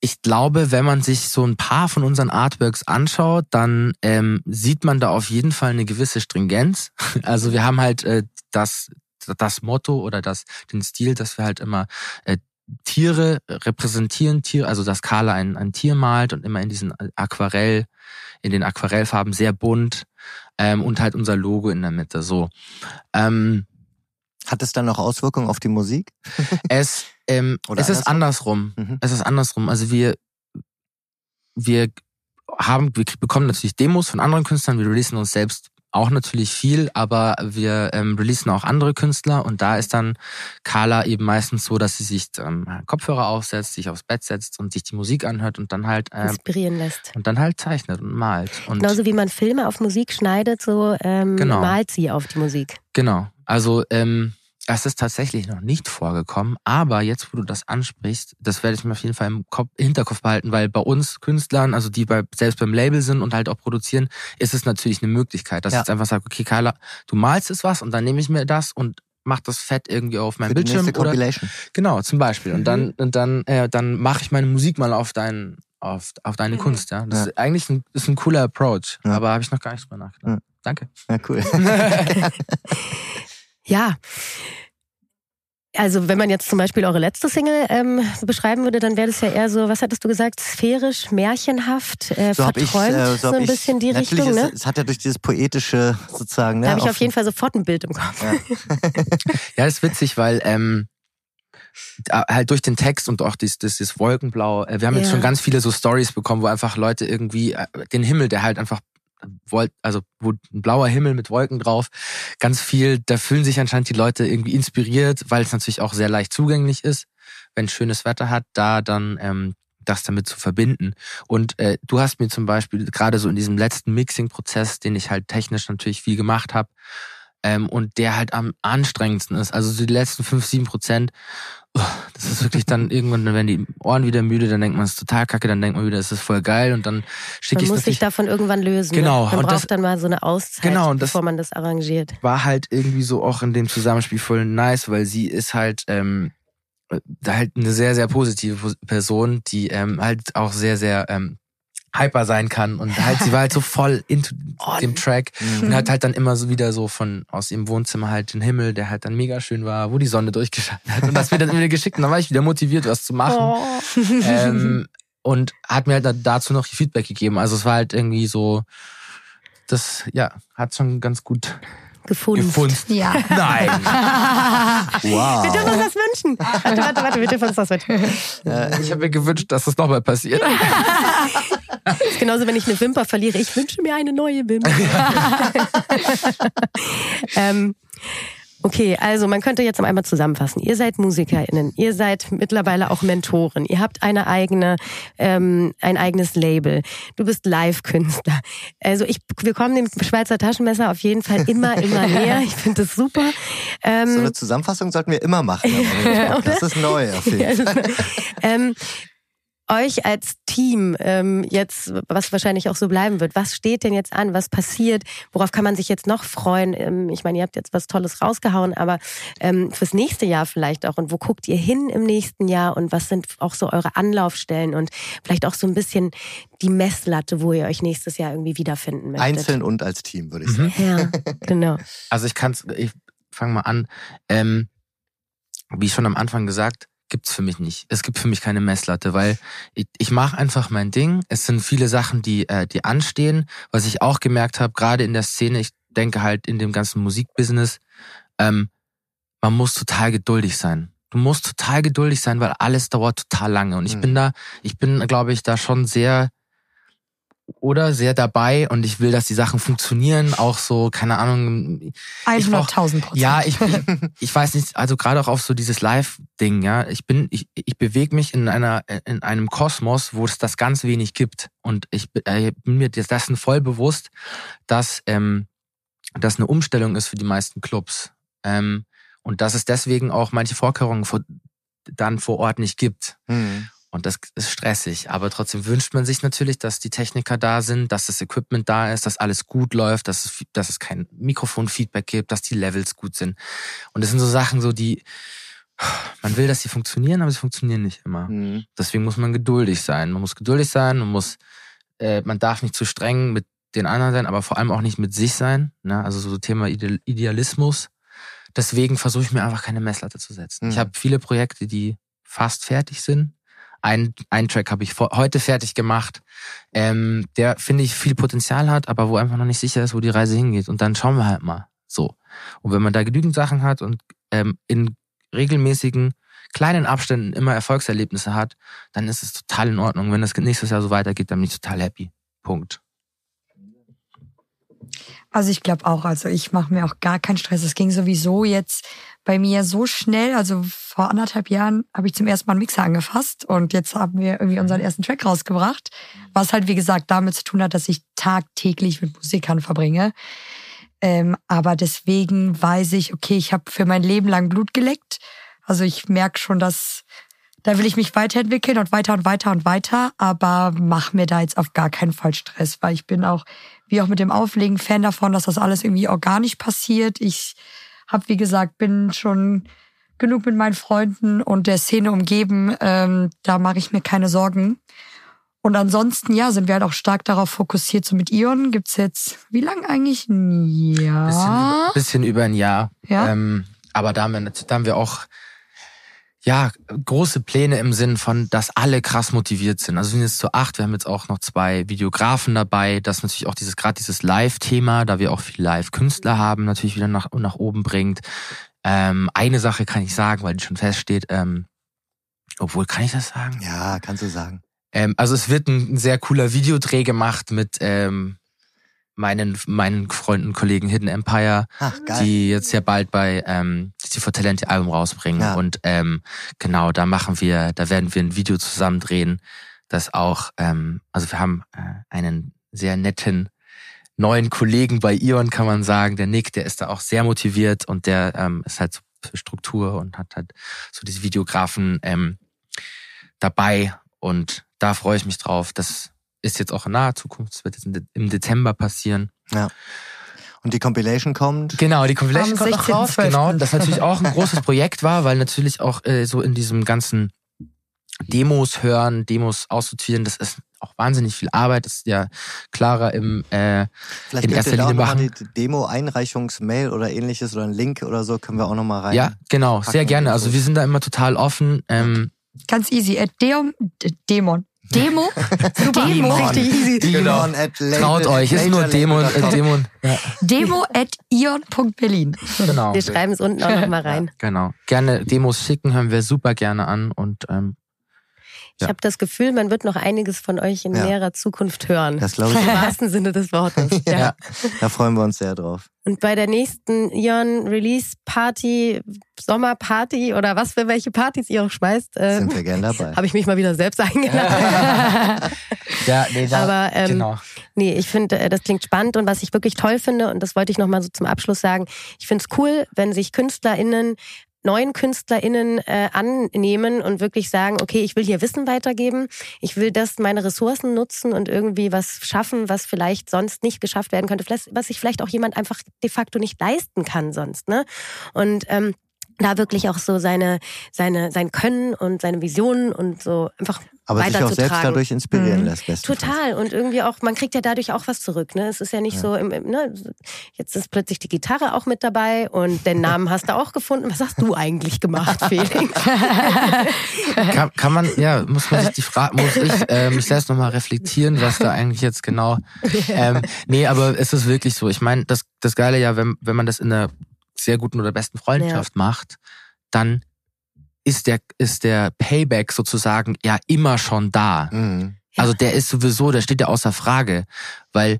ich glaube, wenn man sich so ein paar von unseren Artworks anschaut, dann ähm, sieht man da auf jeden Fall eine gewisse Stringenz. Also wir haben halt äh, das, das Motto oder das, den Stil, dass wir halt immer äh, Tiere repräsentieren, Tiere, also dass Carla ein, ein Tier malt und immer in diesen Aquarell, in den Aquarellfarben sehr bunt ähm, und halt unser Logo in der Mitte. So. Ähm, Hat es dann noch Auswirkungen auf die Musik? es, ähm, Oder es ist andersrum. Mhm. Es ist andersrum. Also wir, wir haben, wir bekommen natürlich Demos von anderen Künstlern, wir releasen uns selbst auch natürlich viel, aber wir ähm, releasen auch andere Künstler und da ist dann Carla eben meistens so, dass sie sich ähm, Kopfhörer aufsetzt, sich aufs Bett setzt und sich die Musik anhört und dann halt ähm, Inspirieren lässt. und dann halt zeichnet und malt. Und Genauso wie man Filme auf Musik schneidet, so ähm, Genau. malt sie auf die Musik. Genau. Also ähm, es ist tatsächlich noch nicht vorgekommen, aber jetzt, wo du das ansprichst, das werde ich mir auf jeden Fall im Kopf, Hinterkopf behalten, weil bei uns Künstlern, also die bei, selbst beim Label sind und halt auch produzieren, ist es natürlich eine Möglichkeit, dass Ja. ich jetzt einfach sage, okay, Carla, du malst jetzt was und dann nehme ich mir das und mach das fett irgendwie auf meinem Bildschirm nächste oder Compilation. genau zum Beispiel und Mhm. dann und dann äh, dann mache ich meine Musik mal auf deinen auf, auf deine Mhm. Kunst ja das Ja. ist eigentlich ein, ist ein cooler Approach Ja. aber habe ich noch gar nicht drüber nachgedacht danke Ja, cool. Ja. Also wenn man jetzt zum Beispiel eure letzte Single ähm, beschreiben würde, dann wäre das ja eher so, was hattest du gesagt, sphärisch, märchenhaft, äh, So hab ich, verträumt, äh, so, so ein ich, bisschen die natürlich Richtung, ist, ne? Es hat ja durch dieses poetische sozusagen, ne? Da habe ich auf jeden Fall sofort ein Bild im Kopf. Ja. Ja, das ist witzig, weil ähm, halt durch den Text und auch dieses, dieses Wolkenblau, äh, wir haben jetzt Ja. schon ganz viele so Stories bekommen, wo einfach Leute irgendwie äh, den Himmel, der halt einfach also wo ein blauer Himmel mit Wolken drauf, ganz viel, da fühlen sich anscheinend die Leute irgendwie inspiriert, weil es natürlich auch sehr leicht zugänglich ist, wenn schönes Wetter hat, da dann ähm, das damit zu verbinden. Und äh, du hast mir zum Beispiel gerade so in diesem letzten Mixing-Prozess, den ich halt technisch natürlich viel gemacht habe, ähm, und der halt am anstrengendsten ist. Also so die letzten fünf, sieben Prozent, das ist wirklich dann irgendwann, werden die Ohren wieder müde, dann denkt man, es ist total kacke, dann denkt man wieder, es ist voll geil und dann schicke ich Man muss sich davon irgendwann lösen. Genau, Ne? Man und braucht das- dann mal so eine Auszeit, Genau, und das- bevor man das arrangiert. war halt irgendwie so auch in dem Zusammenspiel voll nice, weil sie ist halt ähm, da halt eine sehr, sehr positive Pos- Person, die ähm, halt auch sehr, sehr ähm, hyper sein kann und halt sie war halt so voll into dem Track und hat halt dann immer so wieder so von aus ihrem Wohnzimmer halt den Himmel, der halt dann mega schön war, wo die Sonne durchgescheint hat und das mir dann wieder geschickt und dann war ich wieder motiviert, was zu machen Oh. ähm, und hat mir halt da- dazu noch Feedback gegeben. Also es war halt irgendwie so, das ja hat schon ganz gut Gefunden. gefunden. Ja. Nein. Wow. Wir dürfen uns das wünschen. Warte, warte, warte, wir dürfen uns das wünschen. Ich habe mir gewünscht, dass das nochmal passiert. Das ist genauso, wenn ich eine Wimper verliere. Ich wünsche mir eine neue Wimper. ähm, okay, also man könnte jetzt noch einmal zusammenfassen. Ihr seid MusikerInnen, ihr seid mittlerweile auch Mentoren, ihr habt eine eigene, ähm, ein eigenes Label. Du bist Live-Künstler. Also ich, wir kommen dem Schweizer Taschenmesser auf jeden Fall immer, immer näher. Ich finde das super. Ähm, So eine Zusammenfassung sollten wir immer machen. Das ist neu auf jeden Fall. ähm, euch als Team ähm, jetzt, was wahrscheinlich auch so bleiben wird, was steht denn jetzt an? Was passiert? Worauf kann man sich jetzt noch freuen? Ähm, ich meine, ihr habt jetzt was Tolles rausgehauen, aber ähm, fürs nächste Jahr vielleicht auch. Und wo guckt ihr hin im nächsten Jahr? Und was sind auch so eure Anlaufstellen und vielleicht auch so ein bisschen die Messlatte, wo ihr euch nächstes Jahr irgendwie wiederfinden möchtet? Einzeln und als Team, würde ich sagen. Ja, genau. Also ich kann's, ich fange mal an. Ähm, wie schon am Anfang gesagt, gibt's für mich nicht. Es gibt für mich keine Messlatte, weil ich, ich mache einfach mein Ding. Es sind viele Sachen, die, äh, die anstehen. Was ich auch gemerkt habe, gerade in der Szene, ich denke halt in dem ganzen Musikbusiness, ähm, man muss total geduldig sein. Du musst total geduldig sein, weil alles dauert total lange. Und ich Mhm. bin da, ich bin, glaube ich, da schon sehr oder sehr dabei und ich will, dass die Sachen funktionieren, auch so, keine Ahnung, Ich brauch- 100.000 Prozent. ja, ich, ich, ich weiß nicht, also gerade auch auf so dieses Live-Ding, ja. Ich bin, ich, ich bewege mich in einer, in einem Kosmos, wo es das ganz wenig gibt. Und ich bin äh, bin mir dessen voll bewusst, dass ähm, das eine Umstellung ist für die meisten Clubs. Ähm, und dass es deswegen auch manche Vorkehrungen vor, dann vor Ort nicht gibt. Hm. Und das ist stressig. Aber trotzdem wünscht man sich natürlich, dass die Techniker da sind, dass das Equipment da ist, dass alles gut läuft, dass es, dass es kein Mikrofonfeedback gibt, dass die Levels gut sind. Und das sind so Sachen, so die, man will, dass sie funktionieren, aber sie funktionieren nicht immer. Hm. Deswegen muss man geduldig sein. Man muss geduldig sein, man muss, äh, man darf nicht zu streng mit den anderen sein, aber vor allem auch nicht mit sich sein. Ne? Also so Thema Ide- Idealismus. Deswegen versuche ich mir einfach keine Messlatte zu setzen. Mhm. Ich habe viele Projekte, die fast fertig sind. Ein, ein Track habe ich vor, heute fertig gemacht, ähm, der, finde ich, viel Potenzial hat, aber wo einfach noch nicht sicher ist, wo die Reise hingeht. Und dann schauen wir halt mal. So. Und wenn man da genügend Sachen hat und ähm, in regelmäßigen kleinen Abständen immer Erfolgserlebnisse hat, dann ist es total in Ordnung. Wenn das nächstes Jahr so weitergeht, dann bin ich total happy. Punkt. Also ich glaube auch, also ich mache mir auch gar keinen Stress. Es ging sowieso jetzt bei mir so schnell. Also vor anderthalb Jahren habe ich zum ersten Mal einen Mixer angefasst und jetzt haben wir irgendwie unseren ersten Track rausgebracht. Was halt, wie gesagt, damit zu tun hat, dass ich tagtäglich mit Musikern verbringe. Ähm, aber deswegen weiß ich, okay, ich habe für mein Leben lang Blut geleckt. Also ich merke schon, dass da will ich mich weiterentwickeln und weiter und weiter und weiter, aber mach mir da jetzt auf gar keinen Fall Stress, weil ich bin auch, wie auch mit dem Auflegen, Fan davon, dass das alles irgendwie organisch passiert. Ich habe, wie gesagt, bin schon genug mit meinen Freunden und der Szene umgeben. Ähm, da mache ich mir keine Sorgen. Und ansonsten, ja, sind wir halt auch stark darauf fokussiert. So mit Ion gibt's jetzt, wie lang eigentlich? Ein Bisschen, Jahr. über, bisschen über ein Jahr. Ja. Ähm, aber da haben, wir, da haben wir auch ja, große Pläne im Sinn von, dass alle krass motiviert sind. Also wir sind jetzt zu acht, wir haben jetzt auch noch zwei Videografen dabei, das natürlich auch dieses, gerade dieses Live-Thema, da wir auch viel Live-Künstler haben, natürlich wieder nach, nach oben bringt. Ähm, eine Sache kann ich sagen, weil die schon feststeht, ähm, obwohl, kann ich das sagen? Ja, kannst du sagen. Ähm, also es wird ein, ein sehr cooler Videodreh gemacht mit ähm, meinen, meinen Freunden und Kollegen Hidden Empire, Ach, geil. die jetzt ja bald bei ähm, die for Talent ihr Album rausbringen. Ja. Und ähm, genau, da machen wir, da werden wir ein Video zusammen drehen, das auch, ähm, also wir haben äh, einen sehr netten neuen Kollegen bei Ion, kann man sagen. Der Nick, der ist da auch sehr motiviert und der ähm, ist halt so für Struktur und hat halt so diese Videografen ähm, dabei. Und da freue ich mich drauf. Das ist jetzt auch in naher Zukunft. Das wird jetzt im Dezember passieren. Ja. Und die Compilation kommt? Genau, die Compilation kommt noch raus. 16.12.. Genau, das natürlich auch ein großes Projekt war, weil natürlich auch äh, so in diesem ganzen Demos hören, Demos aussortieren, das ist auch wahnsinnig viel Arbeit. Das ist ja klarer im äh, Vielleicht in erster Linie machen. die Demo-Einreichungsmail oder ähnliches oder einen Link oder so können wir auch nochmal rein. Ja, genau, sehr gerne. Also so. wir sind da immer total offen. Ähm, Ganz easy. At Deum, D- Dämon. Demo? Demo? Demon. Richtig easy. Genau. Demon at Label- traut euch, ist nur majorlabel.com. äh. Ja, Demo at ion.berlin. genau. Wir schreiben es unten auch nochmal rein. Genau. Gerne Demos schicken, hören wir super gerne an und ähm, Ich Ja. habe das Gefühl, man wird noch einiges von euch in Ja. näherer Zukunft hören. Das glaube ich. Im wahrsten Sinne des Wortes. Ja. ja. Da freuen wir uns sehr drauf. Und bei der nächsten Ion Release Party, Sommerparty oder was für welche Partys ihr auch schmeißt, äh, Sind wir gern dabei. habe ich mich mal wieder selbst eingeladen. ja nee, da, Aber ähm, genau. nee, ich finde, äh, das klingt spannend und was ich wirklich toll finde, und das wollte ich nochmal so zum Abschluss sagen, ich finde es cool, wenn sich KünstlerInnen neuen KünstlerInnen äh, annehmen und wirklich sagen, okay, ich will hier Wissen weitergeben, ich will das, meine Ressourcen nutzen und irgendwie was schaffen, was vielleicht sonst nicht geschafft werden könnte, was sich vielleicht auch jemand einfach de facto nicht leisten kann sonst. Ne? Und ähm, da wirklich auch so seine, seine, sein Können und seine Visionen und so einfach Aber sich auch selbst dadurch inspirieren Mhm. lässt. Total und irgendwie auch, man kriegt ja dadurch auch was zurück. Ne? Es ist ja nicht Ja. so, im, im, ne? jetzt ist plötzlich die Gitarre auch mit dabei und den Namen hast du auch gefunden. Was hast du eigentlich gemacht, Felix? Kann, kann man, ja, muss man sich die Frage, muss ich äh, mich selbst nochmal reflektieren, was da eigentlich jetzt genau. Ähm, nee, aber es ist wirklich so. Ich meine, das, das Geile ja, wenn, wenn man das in einer sehr guten oder besten Freundschaft macht, dann ist der, ist der Payback sozusagen ja immer schon da. Mhm. Also der ist sowieso, der steht ja außer Frage, weil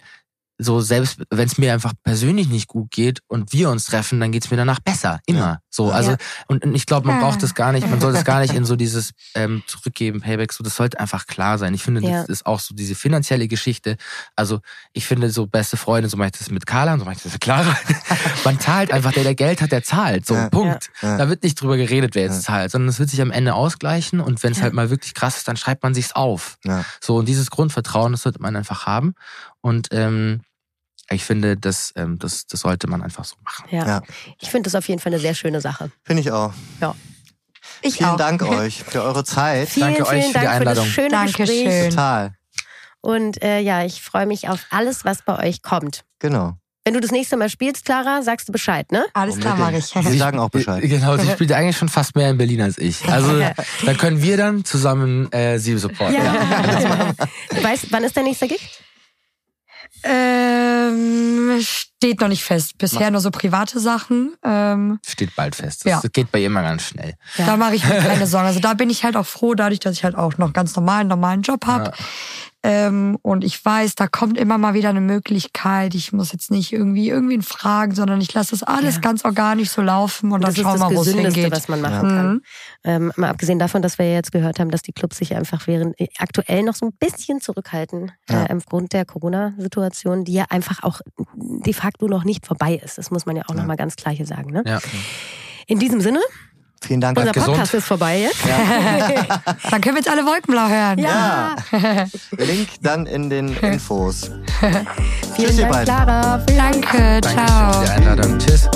so selbst wenn es mir einfach persönlich nicht gut geht und wir uns treffen, dann geht's mir danach besser, immer. Ja. So, also Ja. und, und ich glaube, man braucht das gar nicht, man soll das gar nicht in so dieses ähm, zurückgeben, Payback, so das sollte einfach klar sein. Ich finde, Ja. das ist auch so diese finanzielle Geschichte. Also ich finde so beste Freunde, so mache ich das mit Carla, und so mache ich das mit Clara. man zahlt einfach, der der Geld hat, der zahlt. So. Punkt. Da wird nicht drüber geredet, wer jetzt zahlt, sondern es wird sich am Ende ausgleichen und wenn es halt mal wirklich krass ist, dann schreibt man sich's auf. So, und dieses Grundvertrauen, das sollte man einfach haben. Und ähm, ich finde, das, ähm, das, das sollte man einfach so machen. Ja. Ja. Ich finde das auf jeden Fall eine sehr schöne Sache. Finde ich auch. Ich Vielen auch. Dank euch für eure Zeit. Vielen, Danke euch vielen für die Dank für Einladung. das schöne Dankeschön. Gespräch. Total. Und äh, ja, ich freue mich auf alles, was bei euch kommt. Genau. Wenn du das nächste Mal spielst, Clara, sagst du Bescheid, ne? Alles klar, mache ich. Sie sagen auch Bescheid. Genau, sie spielt eigentlich schon fast mehr in Berlin als ich. Also dann können wir dann zusammen äh, sie supporten. Ja. weißt, wann ist der nächste Gig? Ähm, steht noch nicht fest. Bisher nur so private Sachen. Ähm, Steht bald fest. Das Ja. geht bei ihr immer ganz schnell. Ja. Da mache ich mir keine Sorgen. Also da bin ich halt auch froh, dadurch, dass ich halt auch noch ganz normal einen normalen Job habe. Ja. Ähm, und ich weiß, da kommt immer mal wieder eine Möglichkeit. Ich muss jetzt nicht irgendwie irgendwen fragen, sondern ich lasse das alles Ja. ganz organisch so laufen und das dann ist schauen wir mal, wo es hingeht. was man machen Ja. kann. Mhm. Ähm, mal abgesehen davon, dass wir ja jetzt gehört haben, dass die Clubs sich einfach während äh, aktuell noch so ein bisschen zurückhalten Ja. äh, aufgrund der Corona-Situation, die ja einfach auch de facto noch nicht vorbei ist. Das muss man ja auch Ja. noch mal ganz klar hier sagen. Ne? Ja. In diesem Sinne, Vielen Dank. unser gesund. Podcast ist vorbei jetzt. Dann können wir jetzt alle Wolkenblau hören. Ja. Link dann in den Infos. Vielen Tschüss, ihr Dank. Clara. Vielen Dank. Danke, Danke ciao. für die Einladung. Tschüss.